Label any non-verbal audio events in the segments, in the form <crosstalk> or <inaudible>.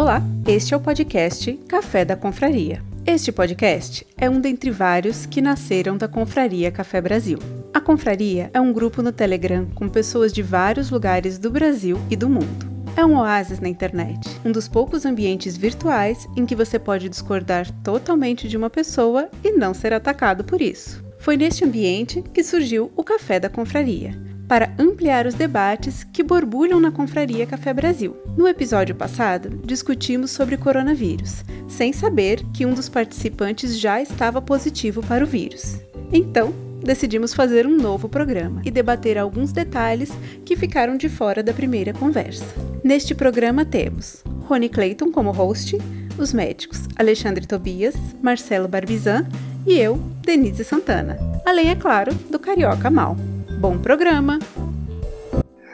Olá, este é o podcast Café da Confraria. Este podcast é um dentre vários que nasceram da Confraria Café Brasil. A Confraria é um grupo no Telegram com pessoas de vários lugares do Brasil e do mundo. É um oásis na internet, um dos poucos ambientes virtuais em que você pode discordar totalmente de uma pessoa e não ser atacado por isso. Foi neste ambiente que surgiu o Café da Confraria, para ampliar os debates que borbulham na Confraria Café Brasil. No episódio passado, discutimos sobre coronavírus, sem saber que um dos participantes já estava positivo para o vírus. Então, decidimos fazer um novo programa e debater alguns detalhes que ficaram de fora da primeira conversa. Neste programa temos Rony Clayton como host, os médicos Alexandre Tobias, Marcelo Barbizan e eu, Denise Santana. Além, é claro, do Carioca Mal. Bom programa!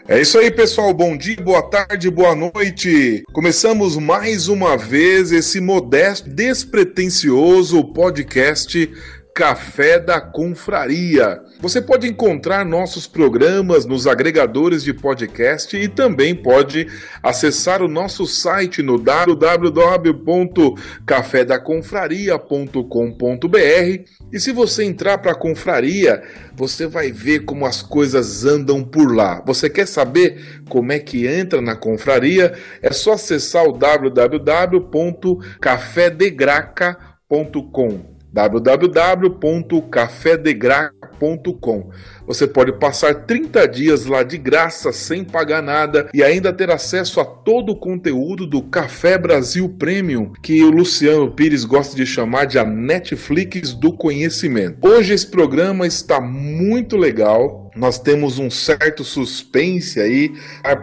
É isso aí, pessoal. Bom dia, boa tarde, boa noite. Começamos mais uma vez esse modesto, despretensioso podcast Café da Confraria. Você pode encontrar nossos programas nos agregadores de podcast e também pode acessar o nosso site no www.cafedaconfraria.com.br. E se você entrar para a confraria, você vai ver como as coisas andam por lá. Você quer saber como é que entra na confraria? É só acessar o www.cafedegraca.com www.cafedegraca.com. Você pode passar 30 dias lá de graça, sem pagar nada e ainda ter acesso a todo o conteúdo do Café Brasil Premium, que o Luciano Pires gosta de chamar de a Netflix do conhecimento. Hoje esse programa está muito legal nós temos um certo suspense aí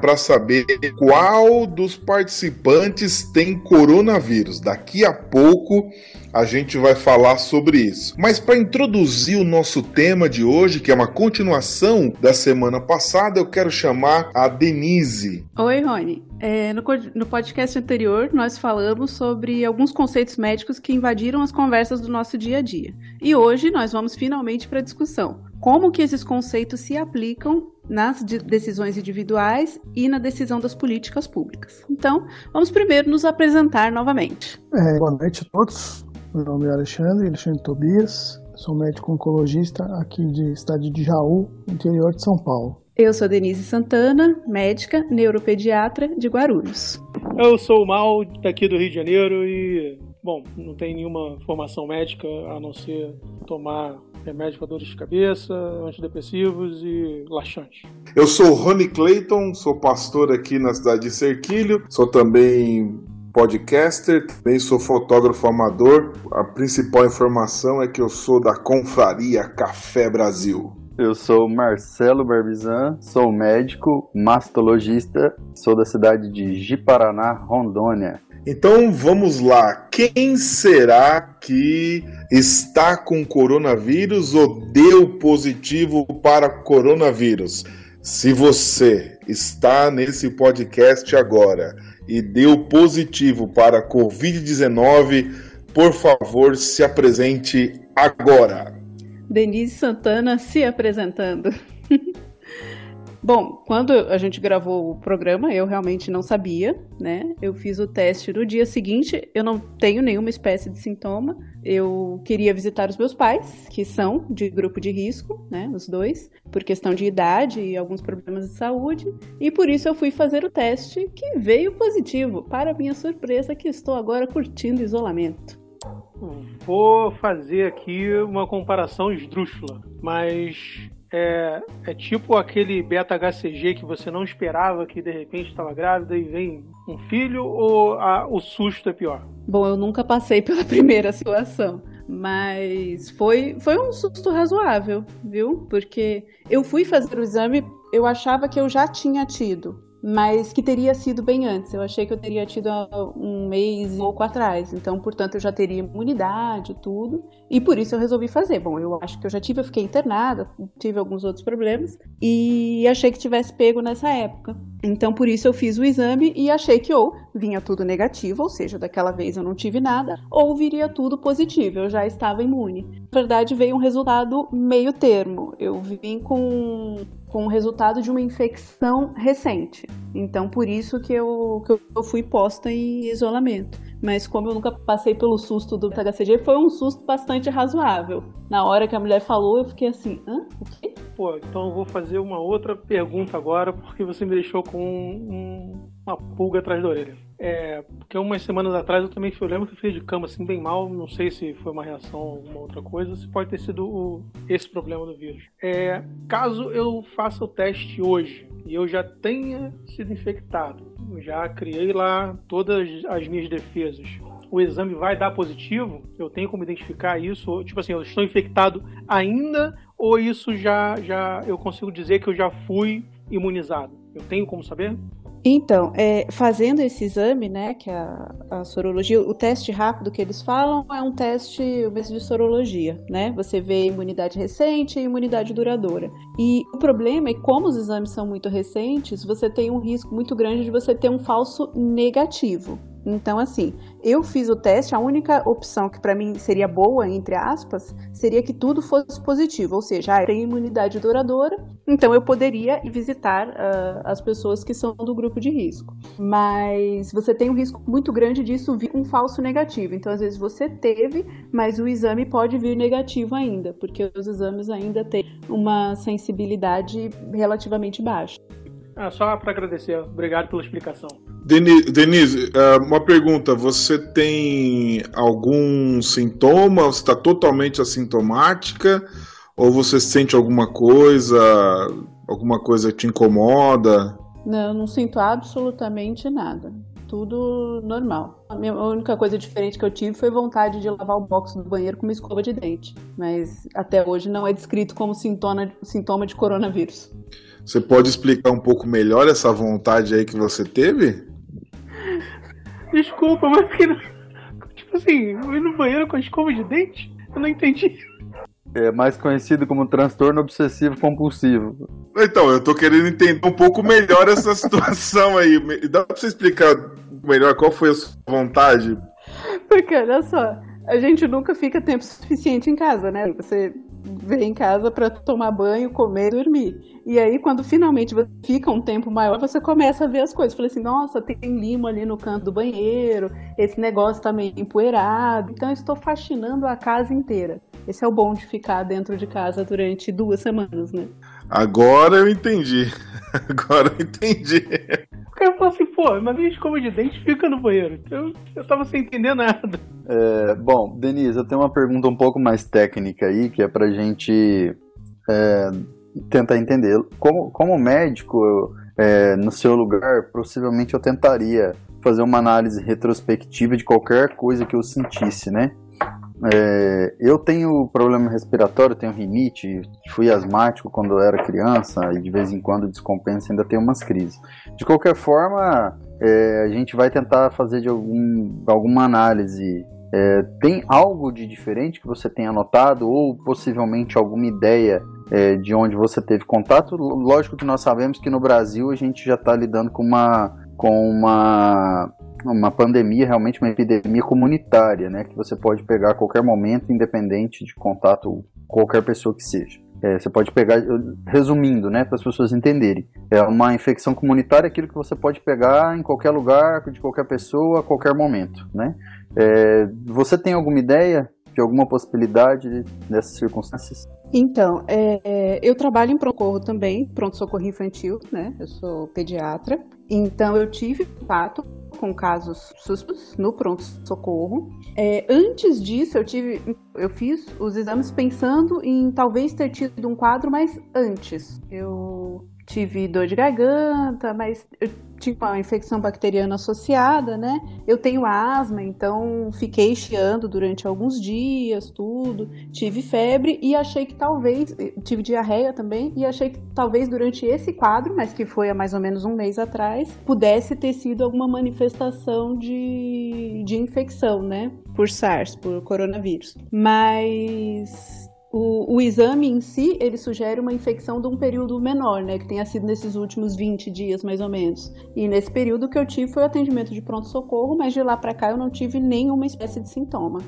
para saber qual dos participantes tem coronavírus. Daqui a pouco a gente vai falar sobre isso. Mas para introduzir o nosso tema de hoje, que é uma continuação da semana passada, eu quero chamar a Denise. Oi, Rony. É, no, no podcast anterior, nós falamos sobre alguns conceitos médicos que invadiram as conversas do nosso dia a dia. E hoje nós vamos finalmente para a discussão. Como que esses conceitos se aplicam nas decisões individuais e na decisão das políticas públicas. Então, vamos primeiro nos apresentar novamente. É, boa noite a todos. Meu nome é Alexandre, Alexandre Tobias. Sou médico oncologista aqui de estado de Jaú, interior de São Paulo. Eu sou Denise Santana, médica neuropediatra de Guarulhos. Eu sou o Mal, daqui do Rio de Janeiro e, bom, não tenho nenhuma formação médica a não ser tomar remédio para dores de cabeça, antidepressivos e laxantes. Eu sou Rony Clayton, sou pastor aqui na cidade de Serquilho, sou também podcaster, também sou fotógrafo amador. A principal informação é que eu sou da Confraria Café Brasil. Eu sou Marcelo Barbizan, sou médico, mastologista, sou da cidade de Jiparaná, Rondônia. Então vamos lá. Quem será que está com coronavírus ou deu positivo para coronavírus? Se você está nesse podcast agora e deu positivo para Covid-19, por favor, se apresente agora. Denise Santana se apresentando. <laughs> Bom, quando a gente gravou o programa, eu realmente não sabia, né? Eu fiz o teste no dia seguinte, eu não tenho nenhuma espécie de sintoma. Eu queria visitar os meus pais, que são de grupo de risco, né? Os dois, por questão de idade e alguns problemas de saúde. E por isso eu fui fazer o teste, que veio positivo. Para minha surpresa, que estou agora curtindo isolamento. Vou fazer aqui uma comparação esdrúxula, mas é, é tipo aquele beta-HCG que você não esperava que de repente estava grávida e vem um filho ou a, o susto é pior? Bom, eu nunca passei <laughs> pela primeira situação. Mas foi, foi um susto razoável, viu? Porque eu fui fazer o exame, eu achava que eu já tinha tido mas que teria sido bem antes. Eu achei que eu teria tido um mês e pouco atrás, então, portanto, eu já teria imunidade, tudo, e por isso eu resolvi fazer. Bom, eu acho que eu já tive, eu fiquei internada, tive alguns outros problemas, e achei que tivesse pego nessa época. Então, por isso eu fiz o exame e achei que ou vinha tudo negativo, ou seja, daquela vez eu não tive nada, ou viria tudo positivo, eu já estava imune. Na verdade, veio um resultado meio termo. Eu vim com, com o resultado de uma infecção recente. Então, por isso que eu, que eu fui posta em isolamento. Mas como eu nunca passei pelo susto do HCG, foi um susto bastante razoável. Na hora que a mulher falou, eu fiquei assim, hã? O quê? Pô, então eu vou fazer uma outra pergunta agora, porque você me deixou com um, uma pulga atrás da orelha. É, porque umas semanas atrás eu também fui, eu lembro que eu de cama assim bem mal, não sei se foi uma reação ou alguma outra coisa, se pode ter sido o, esse problema do vírus. É, caso eu faça o teste hoje e eu já tenha sido infectado, já criei lá todas as minhas defesas, o exame vai dar positivo? Eu tenho como identificar isso? Tipo assim, eu estou infectado ainda ou isso já, já eu consigo dizer que eu já fui imunizado? Eu tenho como saber? Então, é, fazendo esse exame, né, que é a, a, sorologia, o teste rápido que eles falam é um teste mesmo de sorologia, né? Você vê imunidade recente e imunidade duradoura. E o problema é que, como os exames são muito recentes, você tem um risco muito grande de você ter um falso negativo. Então, assim, eu fiz o teste, a única opção que para mim seria boa, entre aspas, seria que tudo fosse positivo, ou seja, ah, tem imunidade duradoura, então eu poderia visitar uh, as pessoas que são do grupo de risco. Mas você tem um risco muito grande disso vir um falso negativo. Então, às vezes você teve, mas o exame pode vir negativo ainda, porque os exames ainda têm uma sensibilidade relativamente baixa. Ah, só para agradecer, obrigado pela explicação. Denise, é, uma pergunta: você tem algum sintoma? Você está totalmente assintomática? Ou você sente alguma coisa? Alguma coisa te incomoda? Não, não sinto absolutamente nada. Tudo normal. A, minha, a única coisa diferente que eu tive foi vontade de lavar o box do banheiro com uma escova de dente. Mas até hoje não é descrito como sintoma, sintoma de coronavírus. Você pode explicar um pouco melhor essa vontade aí que você teve? Desculpa, mas que Tipo assim, eu ir no banheiro com a escova de dente? Eu não entendi. É mais conhecido como transtorno obsessivo compulsivo. Então, eu tô querendo entender um pouco melhor essa <laughs> situação aí. Dá pra você explicar melhor qual foi a sua vontade? Porque, olha só, a gente nunca fica tempo suficiente em casa, né? Você vem em casa para tomar banho, comer e dormir. E aí, quando finalmente você fica um tempo maior, você começa a ver as coisas. Falei assim, nossa, tem limo ali no canto do banheiro, esse negócio tá meio empoeirado. Então, eu estou faxinando a casa inteira. Esse é o bom de ficar dentro de casa durante duas semanas, né? Agora eu entendi. <laughs> Agora eu entendi. O cara falou assim, pô, mas minha escova de dente fica no banheiro. Eu, eu tava sem entender nada. É, bom, Denise, eu tenho uma pergunta um pouco mais técnica aí, que é pra gente é, tentar entender. Como, como médico, é, no seu lugar, possivelmente eu tentaria fazer uma análise retrospectiva de qualquer coisa que eu sentisse, né? É, eu tenho problema respiratório, tenho rinite, fui asmático quando eu era criança e de vez em quando descompensa, ainda tenho umas crises. De qualquer forma, é, a gente vai tentar fazer de algum, alguma análise. É, tem algo de diferente que você tenha notado ou possivelmente alguma ideia é, de onde você teve contato? Lógico que nós sabemos que no Brasil a gente já está lidando com uma com uma uma pandemia, realmente uma epidemia comunitária, né, que você pode pegar a qualquer momento, independente de contato qualquer pessoa que seja. É, você pode pegar, resumindo, né, para as pessoas entenderem, é uma infecção comunitária aquilo que você pode pegar em qualquer lugar, de qualquer pessoa, a qualquer momento, né? É, você tem alguma ideia de alguma possibilidade dessas circunstâncias? Então, é, eu trabalho em pronto-socorro também, pronto-socorro infantil, né? Eu sou pediatra. Então, eu tive contato com casos suspeitos no pronto-socorro. É, antes disso, eu tive, eu fiz os exames pensando em talvez ter tido um quadro, mas antes. Eu tive dor de garganta, mas eu tinha uma infecção bacteriana associada, né? Eu tenho asma, então fiquei chiando durante alguns dias, tudo. Tive febre e achei que talvez, tive diarreia também, e achei que talvez durante esse quadro, mas que foi há mais ou menos um mês atrás, pudesse ter sido alguma manifestação de, de infecção, né? Por SARS, por coronavírus. Mas O, o, exame em si, ele sugere uma infecção de um período menor, né? Que tenha sido nesses últimos 20 dias, mais ou menos. E nesse período que eu tive foi o atendimento de pronto-socorro, mas de lá para cá eu não tive nenhuma espécie de sintoma.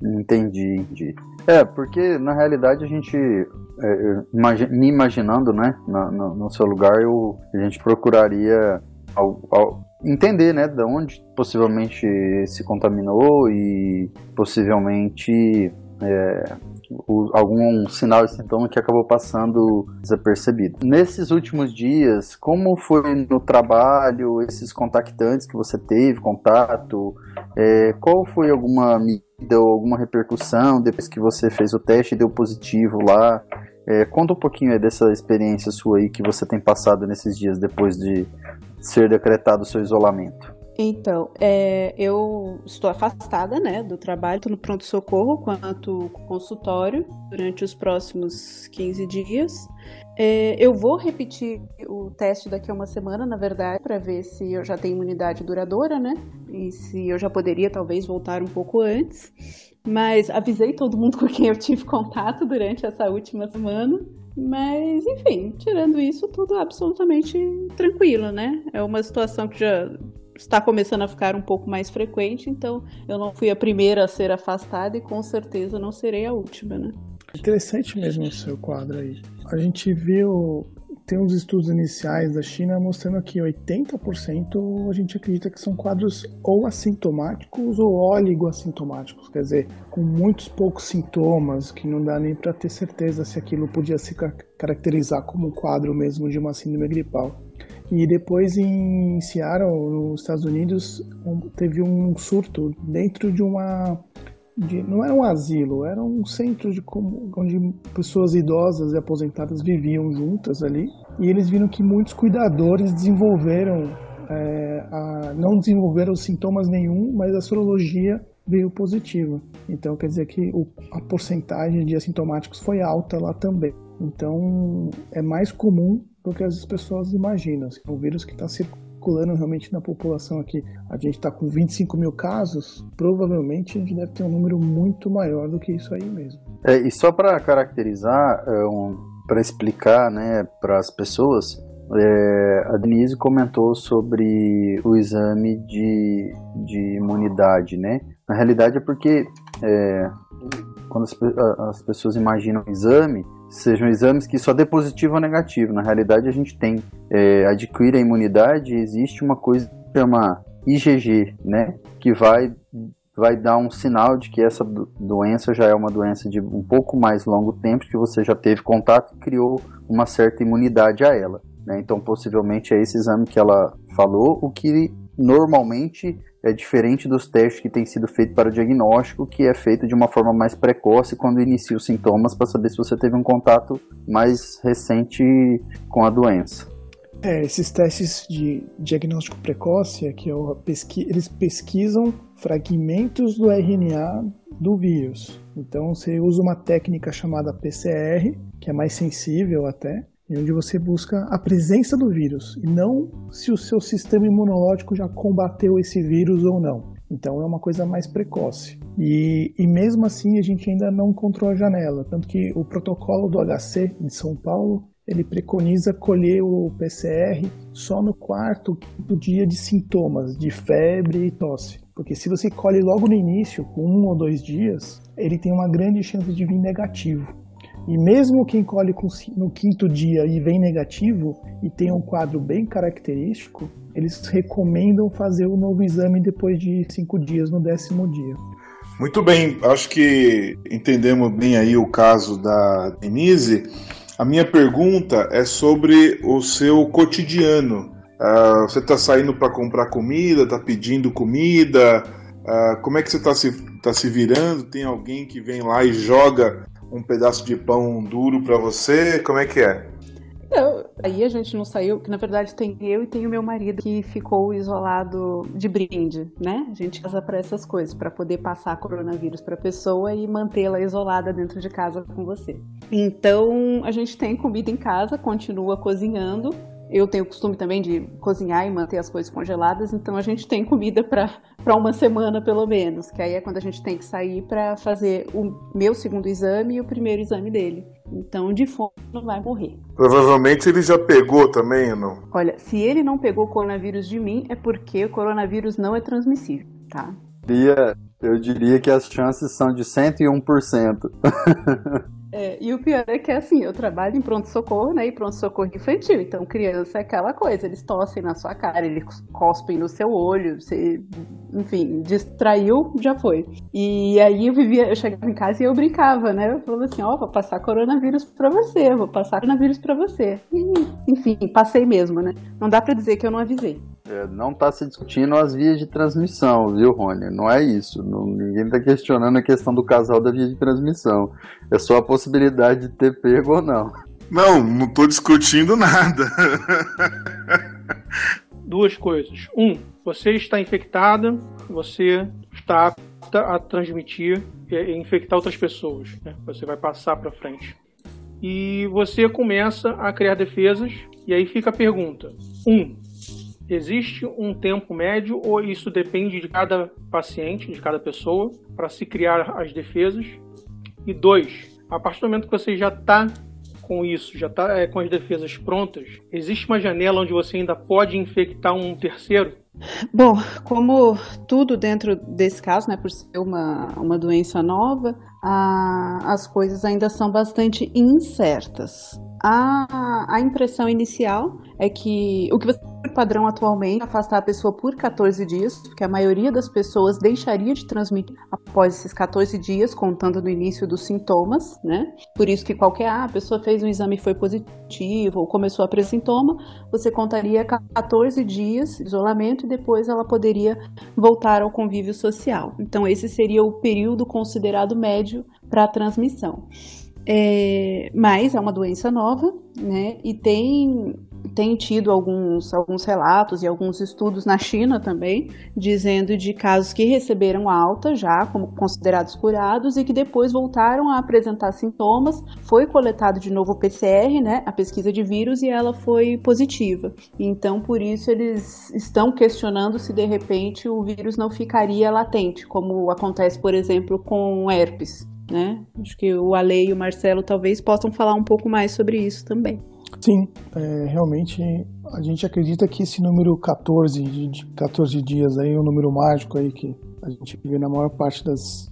Entendi, entendi. É, porque na realidade a gente, é, me imaginando, né, no, no, seu lugar, eu, a gente procuraria ao, ao entender, né, de onde possivelmente se contaminou e possivelmente é, o, algum sinal e sintoma que acabou passando desapercebido. Nesses últimos dias, como foi no trabalho, esses contactantes que você teve, contato, é, qual foi alguma medida ou alguma repercussão depois que você fez o teste e deu positivo lá? É, conta um pouquinho dessa experiência sua aí que você tem passado nesses dias depois de ser decretado o seu isolamento. Então, é, eu estou afastada né, do trabalho, no pronto-socorro quanto consultório, durante os próximos 15 dias. É, eu vou repetir o teste daqui a uma semana, na verdade, para ver se eu já tenho imunidade duradoura, né? E se eu já poderia, talvez, voltar um pouco antes. Mas avisei todo mundo <laughs> com quem eu tive contato durante essa última semana. Mas, enfim, tirando isso, tudo absolutamente tranquilo, né? É uma situação que já está começando a ficar um pouco mais frequente, então eu não fui a primeira a ser afastada e com certeza não serei a última, né? Interessante mesmo o seu quadro aí. A gente viu, tem uns estudos iniciais da China mostrando que 80% a gente acredita que são quadros ou assintomáticos ou oligoassintomáticos, quer dizer, com muitos poucos sintomas, que não dá nem para ter certeza se aquilo podia se caracterizar como um quadro mesmo de uma síndrome gripal. E depois em Seattle, nos Estados Unidos, teve um surto dentro de uma. De, não era um asilo, era um centro de, onde pessoas idosas e aposentadas viviam juntas ali. E eles viram que muitos cuidadores desenvolveram, é, a, não desenvolveram sintomas nenhum, mas a sorologia veio positiva. Então quer dizer que o, a porcentagem de assintomáticos foi alta lá também. Então é mais comum do que as pessoas imaginam. É um vírus que está circulando realmente na população aqui. A gente está com 25 mil casos, provavelmente a gente deve ter um número muito maior do que isso aí mesmo. É, e só para caracterizar, é, um, para explicar né, para as pessoas, é, a Denise comentou sobre o exame de, de imunidade, né? Na realidade é porque é, quando as, as pessoas imaginam o exame, sejam exames que só dê positivo ou negativo. Na realidade, a gente tem é, adquire a imunidade, existe uma coisa que chama IgG, né, que vai vai dar um sinal de que essa doença já é uma doença de um pouco mais longo tempo, que você já teve contato e criou uma certa imunidade a ela. Né? Então, possivelmente é esse exame que ela falou, o que normalmente é diferente dos testes que têm sido feitos para o diagnóstico, que é feito de uma forma mais precoce quando inicia os sintomas para saber se você teve um contato mais recente com a doença. É, esses testes de diagnóstico precoce, é que pesqui eles pesquisam fragmentos do RNA do vírus. Então você usa uma técnica chamada PCR, que é mais sensível até, onde você busca a presença do vírus e não se o seu sistema imunológico já combateu esse vírus ou não. Então é uma coisa mais precoce. E, e mesmo assim a gente ainda não encontrou a janela. Tanto que o protocolo do HC de São Paulo ele preconiza colher o PCR só no quarto, quinto dia de sintomas, de febre e tosse. Porque se você colhe logo no início, com um ou dois dias, ele tem uma grande chance de vir negativo. E mesmo quem colhe no quinto dia e vem negativo e tem um quadro bem característico, eles recomendam fazer o novo exame depois de cinco dias, no décimo dia. Muito bem, acho que entendemos bem aí o caso da Denise. A minha pergunta é sobre o seu cotidiano. Uh, você está saindo para comprar comida, está pedindo comida? Uh, como é que você está se, tá se virando? Tem alguém que vem lá e joga um pedaço de pão duro para você? Como é que é? Não, aí a gente não saiu, que na verdade tem eu e tem o meu marido que ficou isolado de brinde, né? A gente casa para essas coisas, para poder passar coronavírus para a pessoa e mantê-la isolada dentro de casa com você. Então, a gente tem comida em casa, continua cozinhando, eu tenho o costume também de cozinhar e manter as coisas congeladas, então a gente tem comida para uma semana pelo menos, que aí é quando a gente tem que sair para fazer o meu segundo exame e o primeiro exame dele. Então, de fome, não vai morrer. Provavelmente ele já pegou também, ou não? Olha, se ele não pegou o coronavírus de mim, é porque o coronavírus não é transmissível, tá? Eu diria que as chances são de 101%. <laughs> É, e o pior é que, assim, eu trabalho em pronto-socorro, né? E pronto-socorro infantil. Então, criança é aquela coisa, eles tossem na sua cara, eles cospem no seu olho, você, enfim, distraiu, já foi. E aí eu vivia, eu chegava em casa e eu brincava, né? Eu falava assim, ó, oh, vou passar coronavírus pra você, vou passar coronavírus pra você. E, enfim, passei mesmo, né? Não dá pra dizer que eu não avisei. É, não está se discutindo as vias de transmissão, viu, Rony? Não é isso. Não, ninguém está questionando a questão do casal da via de transmissão. É só a possibilidade de ter pego ou não. Não, não estou discutindo nada. Duas coisas. Um, você está infectada, você está apta a transmitir e infectar outras pessoas. Né? Você vai passar para frente. E você começa a criar defesas, e aí fica a pergunta. Um, Existe um tempo médio ou isso depende de cada paciente, de cada pessoa, para se criar as defesas? E dois, a partir do momento que você já está com isso, já está é, com as defesas prontas, existe uma janela onde você ainda pode infectar um terceiro? Bom, como tudo dentro desse caso, né, por ser uma, uma doença nova, a, as coisas ainda são bastante incertas. A, a impressão inicial é que o que você padrão atualmente afastar a pessoa por 14 dias, porque a maioria das pessoas deixaria de transmitir após esses 14 dias, contando no início dos sintomas, né? Por isso que qualquer ah, a pessoa fez um exame e foi positivo ou começou a apresentar sintoma, você contaria 14 dias de isolamento e depois ela poderia voltar ao convívio social. Então esse seria o período considerado médio para a transmissão. É, mas é uma doença nova, né? E tem tem tido alguns, alguns relatos e alguns estudos na China também, dizendo de casos que receberam alta já como considerados curados e que depois voltaram a apresentar sintomas. Foi coletado de novo o PCR, né, a pesquisa de vírus, e ela foi positiva. Então, por isso, eles estão questionando se de repente o vírus não ficaria latente, como acontece, por exemplo, com herpes. Né? Acho que o Ale e o Marcelo talvez possam falar um pouco mais sobre isso também. Sim, é, realmente a gente acredita que esse número 14, de 14 dias aí, o um número mágico aí que a gente vê na maior parte das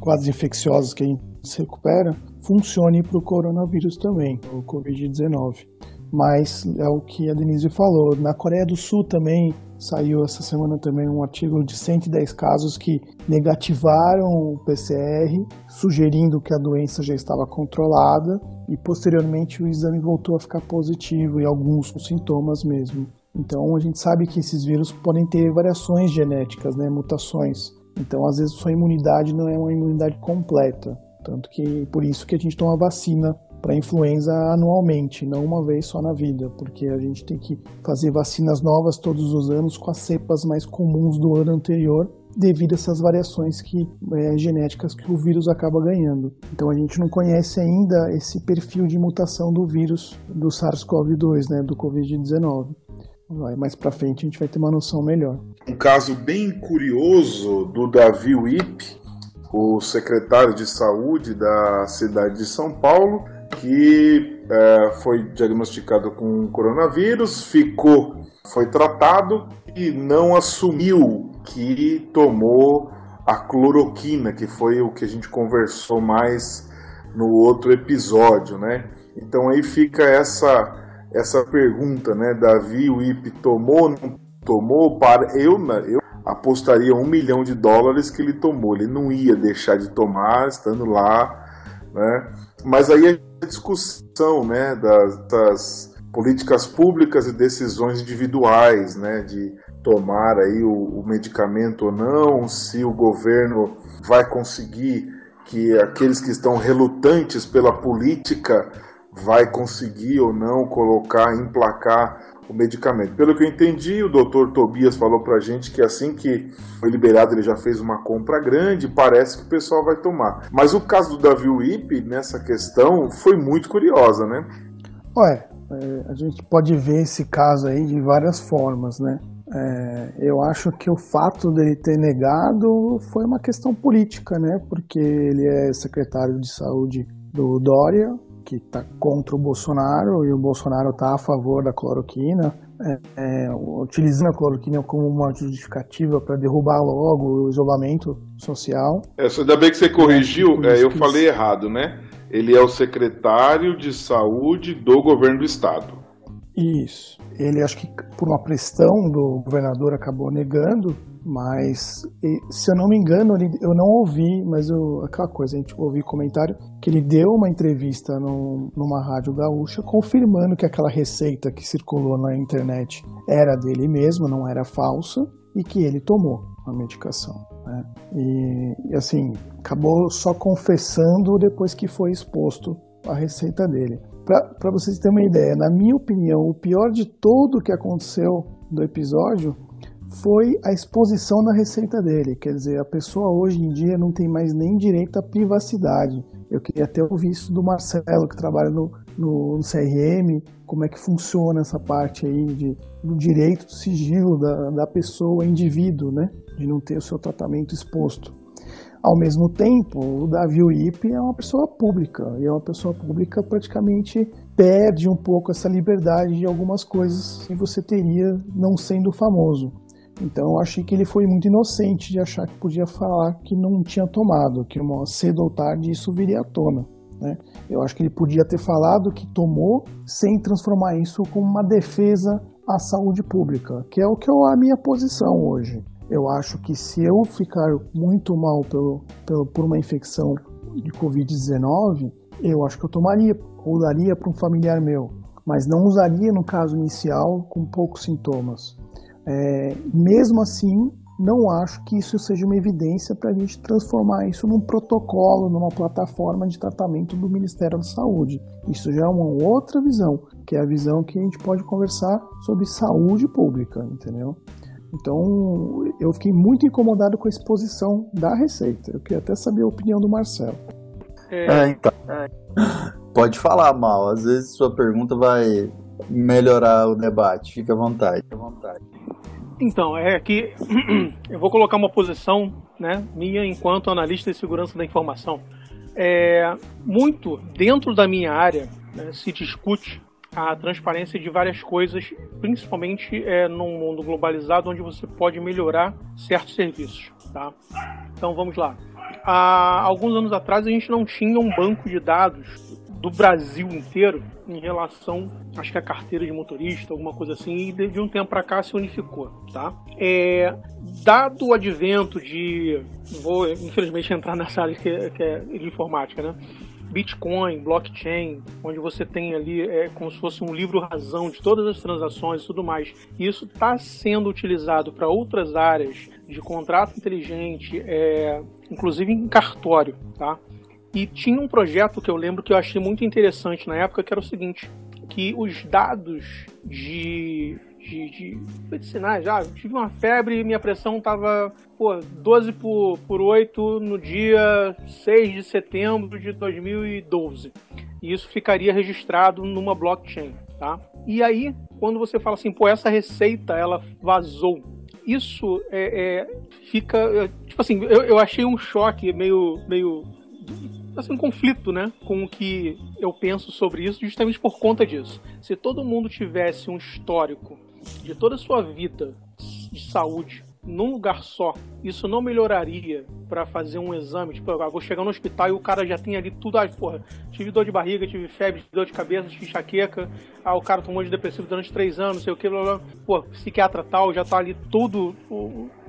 quadros infecciosos que a gente se recupera, funcione para o coronavírus também, o Covid-19. Mas é o que a Denise falou, na Coreia do Sul também Saiu essa semana também um artigo de 110 casos que negativaram o PCR, sugerindo que a doença já estava controlada e posteriormente o exame voltou a ficar positivo e alguns com sintomas mesmo. Então a gente sabe que esses vírus podem ter variações genéticas, né, mutações. Então às vezes sua imunidade não é uma imunidade completa, tanto que por isso que a gente toma vacina para influenza anualmente, não uma vez só na vida, porque a gente tem que fazer vacinas novas todos os anos com as cepas mais comuns do ano anterior, devido a essas variações que, é, genéticas que o vírus acaba ganhando. Então a gente não conhece ainda esse perfil de mutação do vírus do SARS-CoV-2, né, do Covid-19. Mais para frente a gente vai ter uma noção melhor. Um caso bem curioso do Davi Wip, o secretário de saúde da cidade de São Paulo, que é, foi diagnosticado com coronavírus, ficou, foi tratado e não assumiu que tomou a cloroquina, que foi o que a gente conversou mais no outro episódio, né? Então aí fica essa essa pergunta, né? Davi Wip tomou, não tomou? Para eu, eu apostaria um milhão de dólares que ele tomou. Ele não ia deixar de tomar, estando lá, né? Mas aí discussão né, das, das políticas públicas e decisões individuais, né, de tomar aí o, o, medicamento ou não, se o governo vai conseguir que aqueles que estão relutantes pela política vai conseguir ou não colocar, emplacar o medicamento. Pelo que eu entendi, o doutor Tobias falou pra gente que assim que foi liberado ele já fez uma compra grande, parece que o pessoal vai tomar. Mas o caso do Davi Wip nessa questão foi muito curiosa, né? Ué, a gente pode ver esse caso aí de várias formas, né? É, eu acho que o fato dele ter negado foi uma questão política, né? Porque ele é secretário de saúde do Dória, que está contra o Bolsonaro, e o Bolsonaro está a favor da cloroquina, é, é, utilizando a cloroquina como uma justificativa para derrubar logo o isolamento social. É, ainda bem que você corrigiu, é, eu falei errado, né? Ele é o secretário de saúde do governo do estado. Isso. Ele, acho que por uma pressão do governador, acabou negando, mas se eu não me engano, eu não ouvi, mas eu, aquela coisa, a gente ouviu comentário que ele deu uma entrevista numa rádio gaúcha confirmando que aquela receita que circulou na internet era dele mesmo, não era falsa, e que ele tomou a medicação. Né? E, assim, acabou só confessando depois que foi exposto a receita dele. Para vocês terem uma ideia, na minha opinião, o pior de tudo que aconteceu no episódio foi a exposição da receita dele. Quer dizer, a pessoa hoje em dia não tem mais nem direito à privacidade. Eu queria até ouvir isso do Marcelo, que trabalha no, no, CRM, como é que funciona essa parte aí de, do direito do sigilo da, da pessoa, indivíduo, né? De não ter o seu tratamento exposto. Ao mesmo tempo, o Davi Uip é uma pessoa pública, e é uma pessoa pública praticamente perde um pouco essa liberdade de algumas coisas que você teria não sendo famoso. Então eu achei que ele foi muito inocente de achar que podia falar que não tinha tomado, que uma cedo ou tarde isso viria à tona. Né? Eu acho que ele podia ter falado que tomou sem transformar isso como uma defesa à saúde pública, que é o que é a minha posição hoje. Eu acho que se eu ficar muito mal pelo, pelo, por uma infecção de Covid-19, eu acho que eu tomaria ou daria para um familiar meu, mas não usaria no caso inicial com poucos sintomas. É, mesmo assim, não acho que isso seja uma evidência para a gente transformar isso num protocolo, numa plataforma de tratamento do Ministério da Saúde. Isso já é uma outra visão, que é a visão que a gente pode conversar sobre saúde pública, entendeu? Então, eu fiquei muito incomodado com a exposição da receita. Eu queria até saber a opinião do Marcelo. É, é então. É. Pode falar, Mal. Às vezes sua pergunta vai melhorar o debate. Fique à vontade. Fique à vontade. Então, é que <clears throat> eu vou colocar uma posição né, minha enquanto analista de segurança da informação. É, muito dentro da minha área né, se discute a transparência de várias coisas, principalmente é, num mundo globalizado onde você pode melhorar certos serviços. Tá? Então vamos lá. Há alguns anos atrás a gente não tinha um banco de dados do Brasil inteiro em relação, acho que a carteira de motorista, alguma coisa assim, e de um tempo para cá se unificou, tá? É, dado o advento de, vou infelizmente entrar nessa área que, é, que é de informática, né? Bitcoin, blockchain, onde você tem ali é, como se fosse um livro razão de todas as transações e tudo mais. E isso está sendo utilizado para outras áreas de contrato inteligente, é, inclusive em cartório, tá? E tinha um projeto que eu lembro que eu achei muito interessante na época, que era o seguinte, que os dados de, de, de medicinais, ah, eu tive uma febre e minha pressão estava 12 por, por 8 no dia 6 de setembro de 2012. E isso ficaria registrado numa blockchain, tá? E aí, quando você fala assim, pô, essa receita, ela vazou, isso é, é, fica. É, tipo assim, eu, eu achei um choque meio, meio assim, um conflito, né, com o que eu penso sobre isso, justamente por conta disso. Se todo mundo tivesse um histórico de toda a sua vida de saúde num lugar só, isso não melhoraria para fazer um exame? Tipo, eu vou chegar no hospital e o cara já tem ali tudo. Ah, porra, tive dor de barriga, tive febre, dor de cabeça, tive enxaqueca. Ah, o cara tomou de depressivo durante três anos, sei o que, blá, blá. Pô, psiquiatra tal, já tá ali tudo,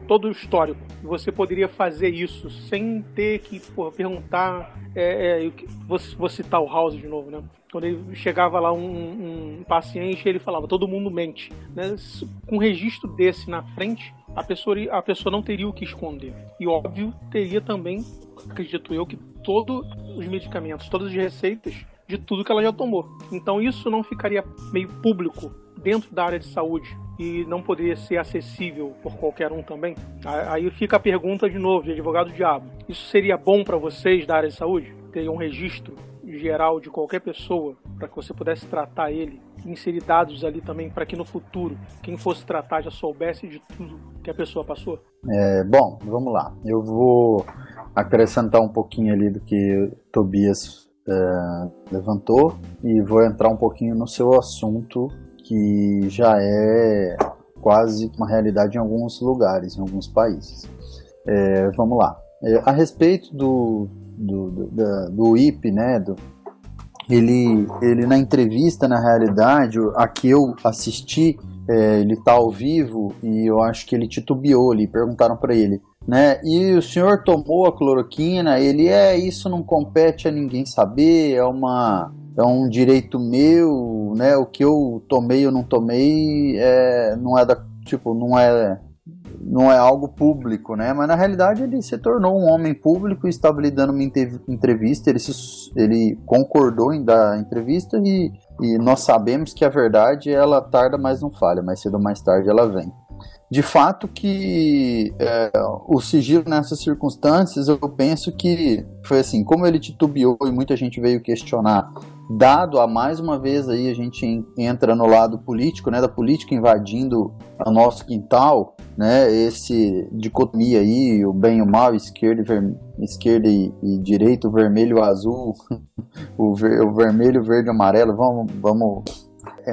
todo o histórico. Você poderia fazer isso sem ter que porra, perguntar. É, é, vou, vou citar o House de novo, né? Quando ele chegava lá um, um paciente, ele falava: todo mundo mente. Né? Com um registro desse na frente, a pessoa, a pessoa não teria o que esconder. E óbvio, teria também, acredito eu, que todos os medicamentos, todas as receitas de tudo que ela já tomou. Então isso não ficaria meio público dentro da área de saúde e não poderia ser acessível por qualquer um também? Aí fica a pergunta de novo, de advogado diabo. Isso seria bom para vocês da área de saúde? Ter um registro geral de qualquer pessoa, para que você pudesse tratar ele, inserir dados ali também para que no futuro quem fosse tratar já soubesse de tudo que a pessoa passou? É, bom, vamos lá. Eu vou acrescentar um pouquinho ali do que Tobias é, levantou e vou entrar um pouquinho no seu assunto que já é quase uma realidade em alguns lugares, em alguns países. É, vamos lá. É, a respeito do, do, do, do IP, né, do, ele, ele na entrevista, na realidade, a que eu assisti, é, ele está ao vivo e eu acho que ele titubeou ali, perguntaram para ele, né? E o senhor tomou a cloroquina? Ele é, isso não compete a ninguém saber, é uma é um direito meu, né? O que eu tomei ou não tomei é, não é da tipo não é não é algo público, né? Mas na realidade ele se tornou um homem público e estava lhe dando uma entrevista. Ele, se, ele concordou em dar a entrevista e, e nós sabemos que a verdade ela tarda, mas não falha. Mais cedo ou mais tarde ela vem. De fato que é, o sigilo nessas circunstâncias, eu penso que foi assim, como ele titubeou e muita gente veio questionar dado a mais uma vez aí a gente entra no lado político, né, da política invadindo o nosso quintal, né, esse dicotomia aí, o bem e o mal, esquerda e, ver, esquerda e, e direito, vermelho e azul, <laughs> o, ver, o vermelho, verde e amarelo, vamos, vamos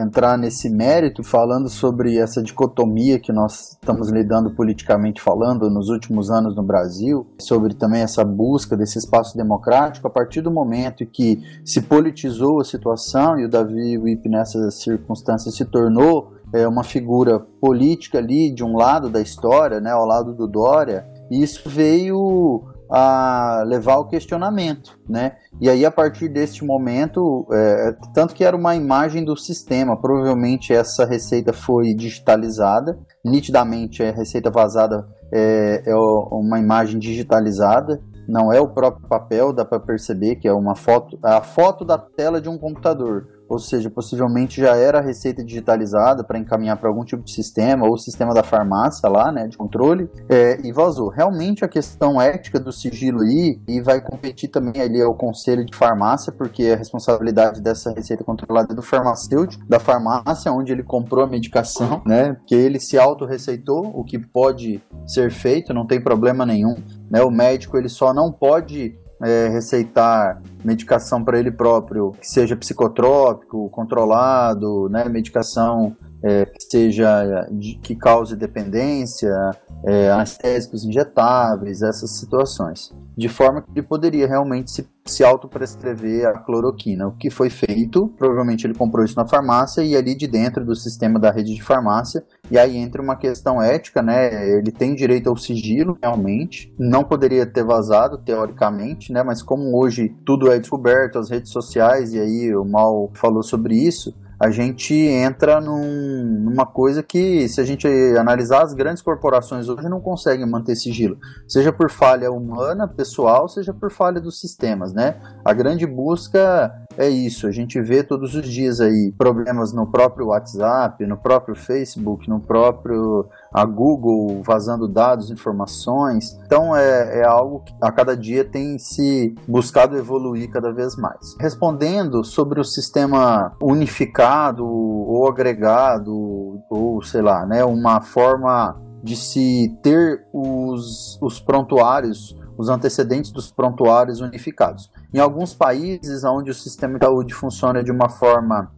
entrar nesse mérito falando sobre essa dicotomia que nós estamos lidando politicamente falando nos últimos anos no Brasil, sobre também essa busca desse espaço democrático, a partir do momento que se politizou a situação e o Davi Wip nessas circunstâncias se tornou é, uma figura política ali de um lado da história, né, ao lado do Dória, e isso veio a levar ao questionamento, né? E aí a partir deste momento, é, tanto que era uma imagem do sistema, provavelmente essa receita foi digitalizada, nitidamente a receita vazada é, é uma imagem digitalizada, não é o próprio papel, dá para perceber que é uma foto, a foto da tela de um computador ou seja, possivelmente já era a receita digitalizada para encaminhar para algum tipo de sistema, ou sistema da farmácia lá, né, de controle, é, e vazou. Realmente a questão ética do sigilo aí, e vai competir também ali ao conselho de farmácia, porque a responsabilidade dessa receita controlada é do farmacêutico, da farmácia onde ele comprou a medicação, né, que ele se auto-receitou, o que pode ser feito, não tem problema nenhum, né, o médico ele só não pode é, receitar medicação para ele próprio que seja psicotrópico, controlado, né, medicação é, que seja de, que cause dependência, é, anestésicos injetáveis, essas situações. De forma que ele poderia realmente se, se autoprescrever a cloroquina. O que foi feito, provavelmente ele comprou isso na farmácia e ali de dentro do sistema da rede de farmácia. E aí entra uma questão ética, né? Ele tem direito ao sigilo, realmente. Não poderia ter vazado, teoricamente, né? Mas como hoje tudo é descoberto, as redes sociais, e aí o Mal falou sobre isso, a gente entra num, numa coisa que, se a gente analisar, as grandes corporações hoje não conseguem manter sigilo, seja por falha humana, pessoal, seja por falha dos sistemas, né? A grande busca é isso, a gente vê todos os dias aí problemas no próprio WhatsApp, no próprio Facebook, no próprio a Google vazando dados, informações. Então é, é algo que a cada dia tem se buscado evoluir cada vez mais. Respondendo sobre o sistema unificado ou agregado, ou sei lá, né, uma forma de se ter os, os prontuários, os antecedentes dos prontuários unificados. Em alguns países onde o sistema de saúde funciona de uma forma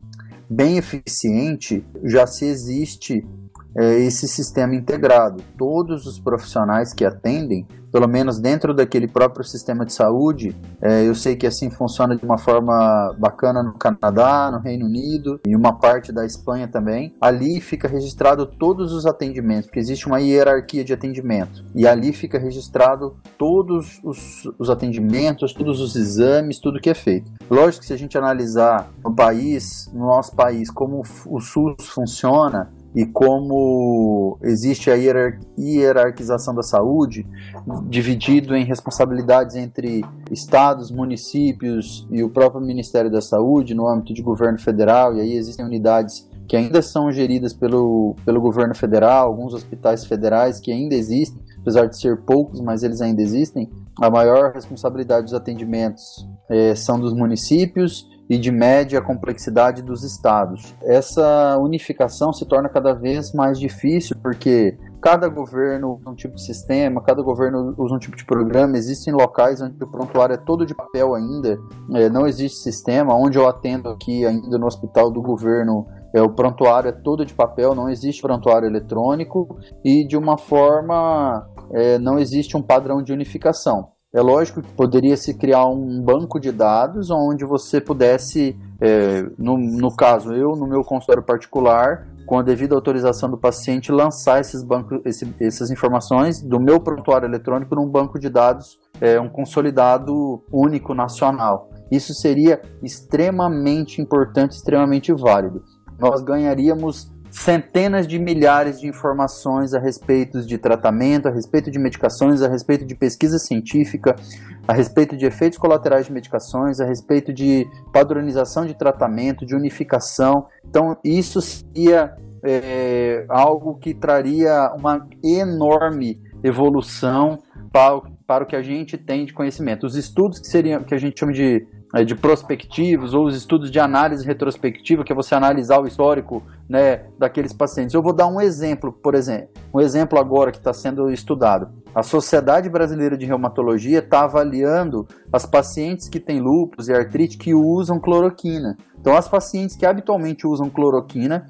bem eficiente, já se existe é, esse sistema integrado. Todos os profissionais que atendem, pelo menos dentro daquele próprio sistema de saúde, é, eu sei que assim funciona de uma forma bacana no Canadá, no Reino Unido e uma parte da Espanha também. Ali fica registrado todos os atendimentos, porque existe uma hierarquia de atendimento. E ali fica registrado todos os, os atendimentos, todos os exames, tudo que é feito. Lógico que se a gente analisar no país, no nosso país, como o SUS funciona, e como existe a hierarquização da saúde, dividido em responsabilidades entre estados, municípios e o próprio Ministério da Saúde no âmbito de governo federal, e aí existem unidades que ainda são geridas pelo, pelo governo federal, alguns hospitais federais que ainda existem, apesar de ser poucos, mas eles ainda existem. a maior responsabilidade dos atendimentos é, são dos municípios e de média complexidade dos estados. Essa unificação se torna cada vez mais difícil porque cada governo usa um tipo de sistema, cada governo usa um tipo de programa. Existem locais onde o prontuário é todo de papel ainda, é, não existe sistema. Onde eu atendo aqui ainda no hospital do governo, é, o prontuário é todo de papel, não existe prontuário eletrônico e de uma forma é, não existe um padrão de unificação. É lógico que poderia se criar um banco de dados onde você pudesse, é, no, no caso eu, no meu consultório particular, com a devida autorização do paciente, lançar esses bancos, esse, essas informações do meu prontuário eletrônico num banco de dados, é, um consolidado único nacional. Isso seria extremamente importante, extremamente válido. Nós ganharíamos centenas de milhares de informações a respeito de tratamento, a respeito de medicações, a respeito de pesquisa científica, a respeito de efeitos colaterais de medicações, a respeito de padronização de tratamento, de unificação. Então, isso seria é, algo que traria uma enorme evolução para, para o que a gente tem de conhecimento. Os estudos que seriam que a gente chama de de prospectivos ou os estudos de análise retrospectiva, que é você analisar o histórico né, daqueles pacientes. Eu vou dar um exemplo, por exemplo, um exemplo agora que está sendo estudado. A Sociedade Brasileira de Reumatologia está avaliando as pacientes que têm lúpus e artrite que usam cloroquina. Então, as pacientes que habitualmente usam cloroquina,